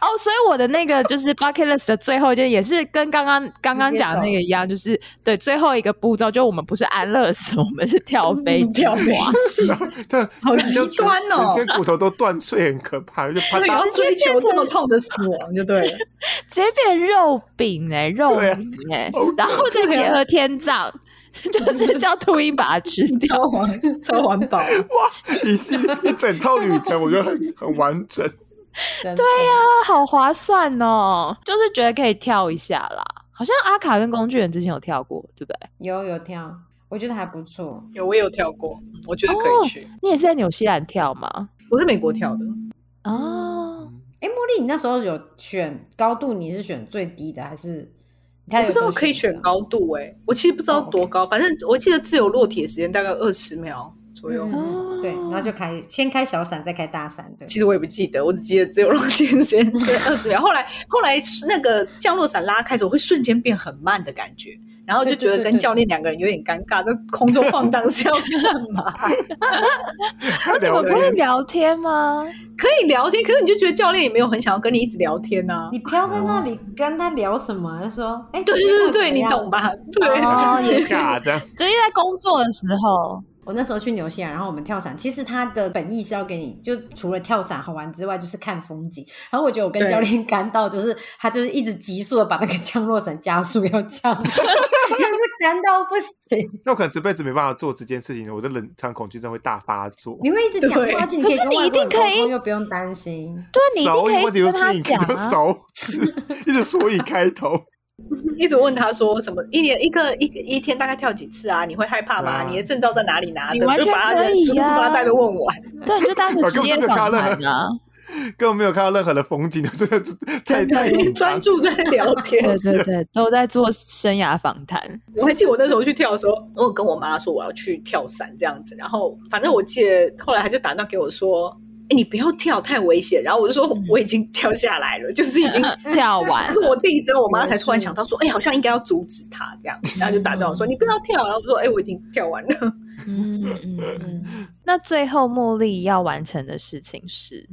哦，所以我的那个就是 bucket list 的最后一件，也是跟刚刚刚刚讲的那个一样，就是对最后一个步骤，就我们不是安乐死，我们是跳飞机，跳飞机，对，好极端哦全身骨头都断碎，很可怕，就啪对，要嗒。追求这么痛的死亡就对了。直接变肉饼哎、肉对啊泥哎、然后再结合天葬，就是叫秃鹰把它吃掉。超环超环保，一系一整套旅程，我觉得很很完整。对对呀、好划算哦！就是觉得可以跳一下啦。好像阿卡跟工具人之前有跳过，对不对？有有跳，我觉得还不错。有我也有跳过，我觉得可以去。你也是在纽西兰跳吗？我是美国跳的，哦，哎，茉莉，你那时候有选高度，你是选最低的还是？我不知道可以选高度哎、我其实不知道多高，反正我记得自由落体的时间大概二十秒左右。对，然后就开先开小伞，再开大伞，对。其实我也不记得，我只记得自由落体的时间是二十秒。后来后来那个降落伞拉开的时候，会瞬间变很慢的感觉，然后就觉得跟教练两个人有点尴尬，在空中晃荡是要干嘛？你聊们不会，聊天吗？可以聊天，可是你就觉得教练也没有很想要跟你一直聊天呐、你飘在那里跟他聊什么？就说，哎，对对对对，你懂？吧？对，哦，也是，尬这样。就因为在工作的时候，我那时候去纽西兰，然后我们跳伞，其实他的本意是要给你，就除了跳伞好玩之外，就是看风景。然后我觉得我跟教练干到，就是他就是一直急速的把那个降落伞加速要降，就是干到不行。那我可能这辈子没办法做这件事情，我的冷场恐惧症会大发作。你会一直讲话，而且你可以可是你一定可以，又不用担心。对啊，你一手定可以跟他讲啊。手，一直所以开头。一直问他说什么一年一个一一天大概跳几次啊？你会害怕吗？啊你的证照在哪里拿的？你完全可以呀全部把他带的问我。对，你就当 个我根本职业访谈啊。根本没有看到任何的风景，真的是太专。注在 聊天。对对对，都在做生涯访谈。我还记得我那时候去跳的时候，我有跟我妈说我要去跳伞这样子，然后反正我记得后来她就打电话给我说，哎、你不要跳，太危险。然后我就说我已经跳下来了，就是已经跳完了，落地之后，我妈才突然想到说，哎、好像应该要阻止他这样，然后就打断我说你不要跳，然后我说哎、我已经跳完了。嗯嗯嗯。嗯，那最后茉莉要完成的事情是，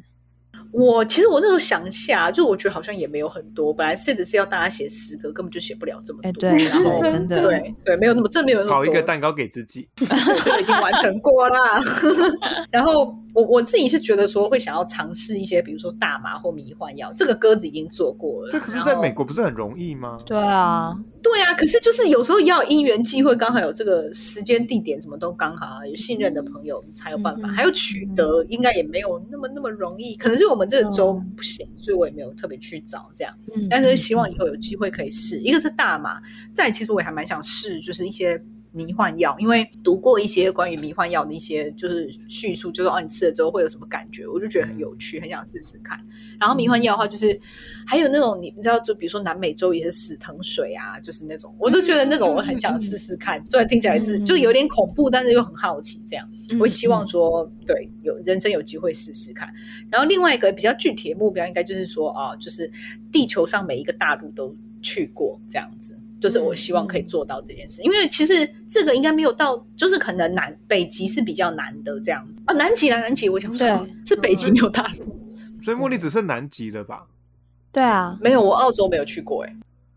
我其实我那时候想一下，就我觉得好像也没有很多，本来 set 是要大家写诗歌，根本就写不了这么多。哎，对，然后 真的，对对，没有那么正面有那么多。烤一个蛋糕给自己，对，这个已经完成过啦。然后我我自己是觉得说会想要尝试一些，比如说大麻或迷幻药，这个鸽子已经做过了。这可是在美国不是很容易吗？对啊，对啊，可是就是有时候要因缘际会，刚好有这个时间地点，什么都刚好啊，有信任的朋友才有办法，嗯还有取得应该也没有那么那么容易，可能是我们这个州不行，所以我也没有特别去找这样。嗯但是希望以后有机会可以试。一个是大麻，再其实我也还蛮想试，就是一些迷幻药，因为读过一些关于迷幻药的一些就是叙述，就是哦你吃了之后会有什么感觉，我就觉得很有趣，很想试试看。然后迷幻药的话，就是还有那种你你知道，就比如说南美洲也是死藤水啊，就是那种，我都觉得那种我很想试试看。虽然听起来是就有点恐怖，但是又很好奇这样。嗯我会希望说，对，有人生有机会试试看。然后另外一个比较具体的目标，应该就是说啊，就是地球上每一个大陆都去过这样子。就是我希望可以做到这件事，因为其实这个应该没有到，就是可能南北极是比较难的这样子。啊，南极啦，南极，我想说对是北极没有大陆，所以茉莉只剩南极了吧？对啊，没有，我澳洲没有去过哎、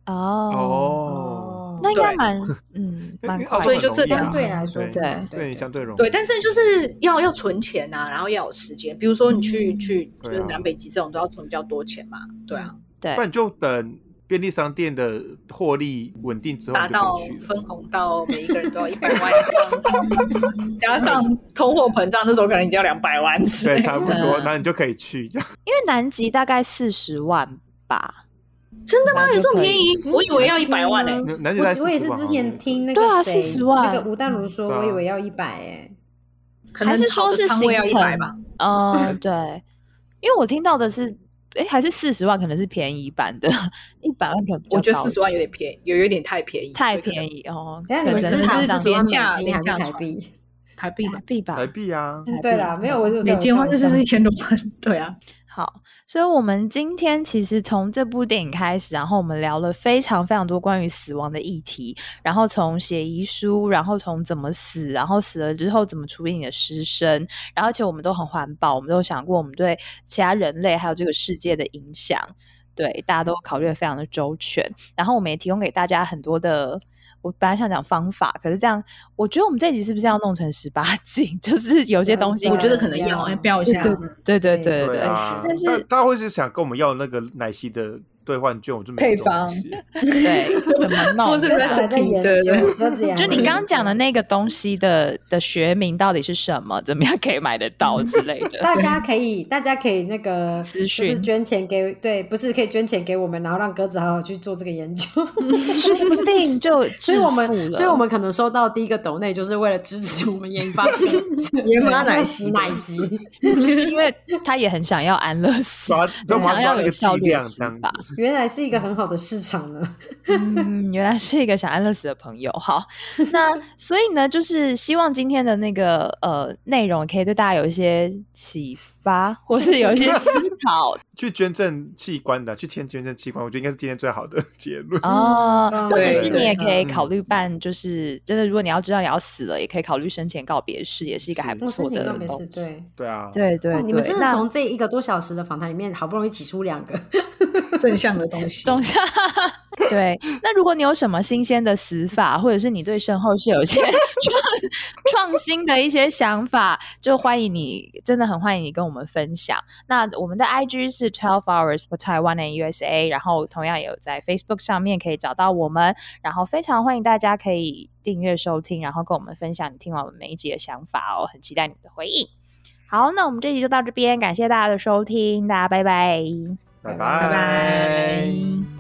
哦，哦，那应该蛮 嗯蛮所以就这相对来说对对相对容易，对，但是就是要要存钱啊，然后要有时间，比如说你去、嗯。去就是南北极这种都要存比较多钱嘛，对啊，对。不然你就等便利商店的获利稳定之后达到。分红到每一个人都要一百万以上，加上通货膨胀，那时候可能已经要两百万对，差不多，嗯那你就可以去这样。因为南极大概四十万吧，真的吗？有这么便宜？我以为要一百万欸、南极在我我也是之前听那个对啊谁40万那个吴淡如说，我以为要一百哎，可能还是说是行程百吧？嗯，对，因为我听到的是，哎，还是四十万可能是便宜版的，一百万可能我觉得四十万有点便宜，有有点太便宜，太便宜。哦，但是你们可能是是这样谈四十万廉价美金还是廉价台币？台币吧台，币吧，台币啊，对啦，没有我就美金的话就是一千多万，对啊。好，所以我们今天其实从这部电影开始，然后我们聊了非常非常多关于死亡的议题，然后从写遗书，然后从怎么死，然后死了之后怎么处理你的尸身，然后而且我们都很环保，我们都想过我们对其他人类还有这个世界的影响，对大家都考虑的非常的周全，然后我们也提供给大家很多的。我本来想讲方法，可是这样，我觉得我们这集是不是要弄成十八禁？就是有些东西，我觉得可能要要要标一下。对对对对对，啊，但是他他会是想跟我们要那个奶昔的兑换券，我就没东西 对，怎么弄？或是在研对对究，鸽子也还就你刚刚讲的那个东西的的学名到底是什么？怎么样可以买得到之类的？大家可以，大家可以那个私就是捐钱给，对，不是可以捐钱给我们，然后让鸽子好好去做这个研究。说不定就所以我们所以我们可能收到第一个抖内，就是为了支持我们研发研发奶昔昔奶昔。就是因为他也很想要安乐死，抓，就我们想要有效率这样死法子。原来是一个很好的市场呢。嗯，原来是一个想安乐死的朋友。好，那 所以呢，就是希望今天的那个呃内容可以对大家有一些启发，或是有一些思考 去捐赠器官的，去签捐赠器官，我觉得应该是今天最好的结论。哦，嗯或者是你也可以考虑办，就是真的，如果你要知道你要死了，也可以考虑生前告别式，也是一个还不我错的告别式，东西。对。对啊，对对你们真的那从这一个多小时的访谈里面，好不容易挤出两个，正向的东西。东西。对，那如果你有什么新鲜的死法，或者是你对身后是有一些 创创新的一些想法，就欢迎你，真的很欢迎你跟我们分享。那我们的 IG 是 Twelve Hours for Taiwan and USA，然后同样也有在 Facebook 上面可以找到我们，然后非常欢迎大家可以订阅收听，然后跟我们分享你听完我们每一集的想法哦，很期待你的回应。好，那我们这集就到这边，感谢大家的收听，大家拜拜。拜拜。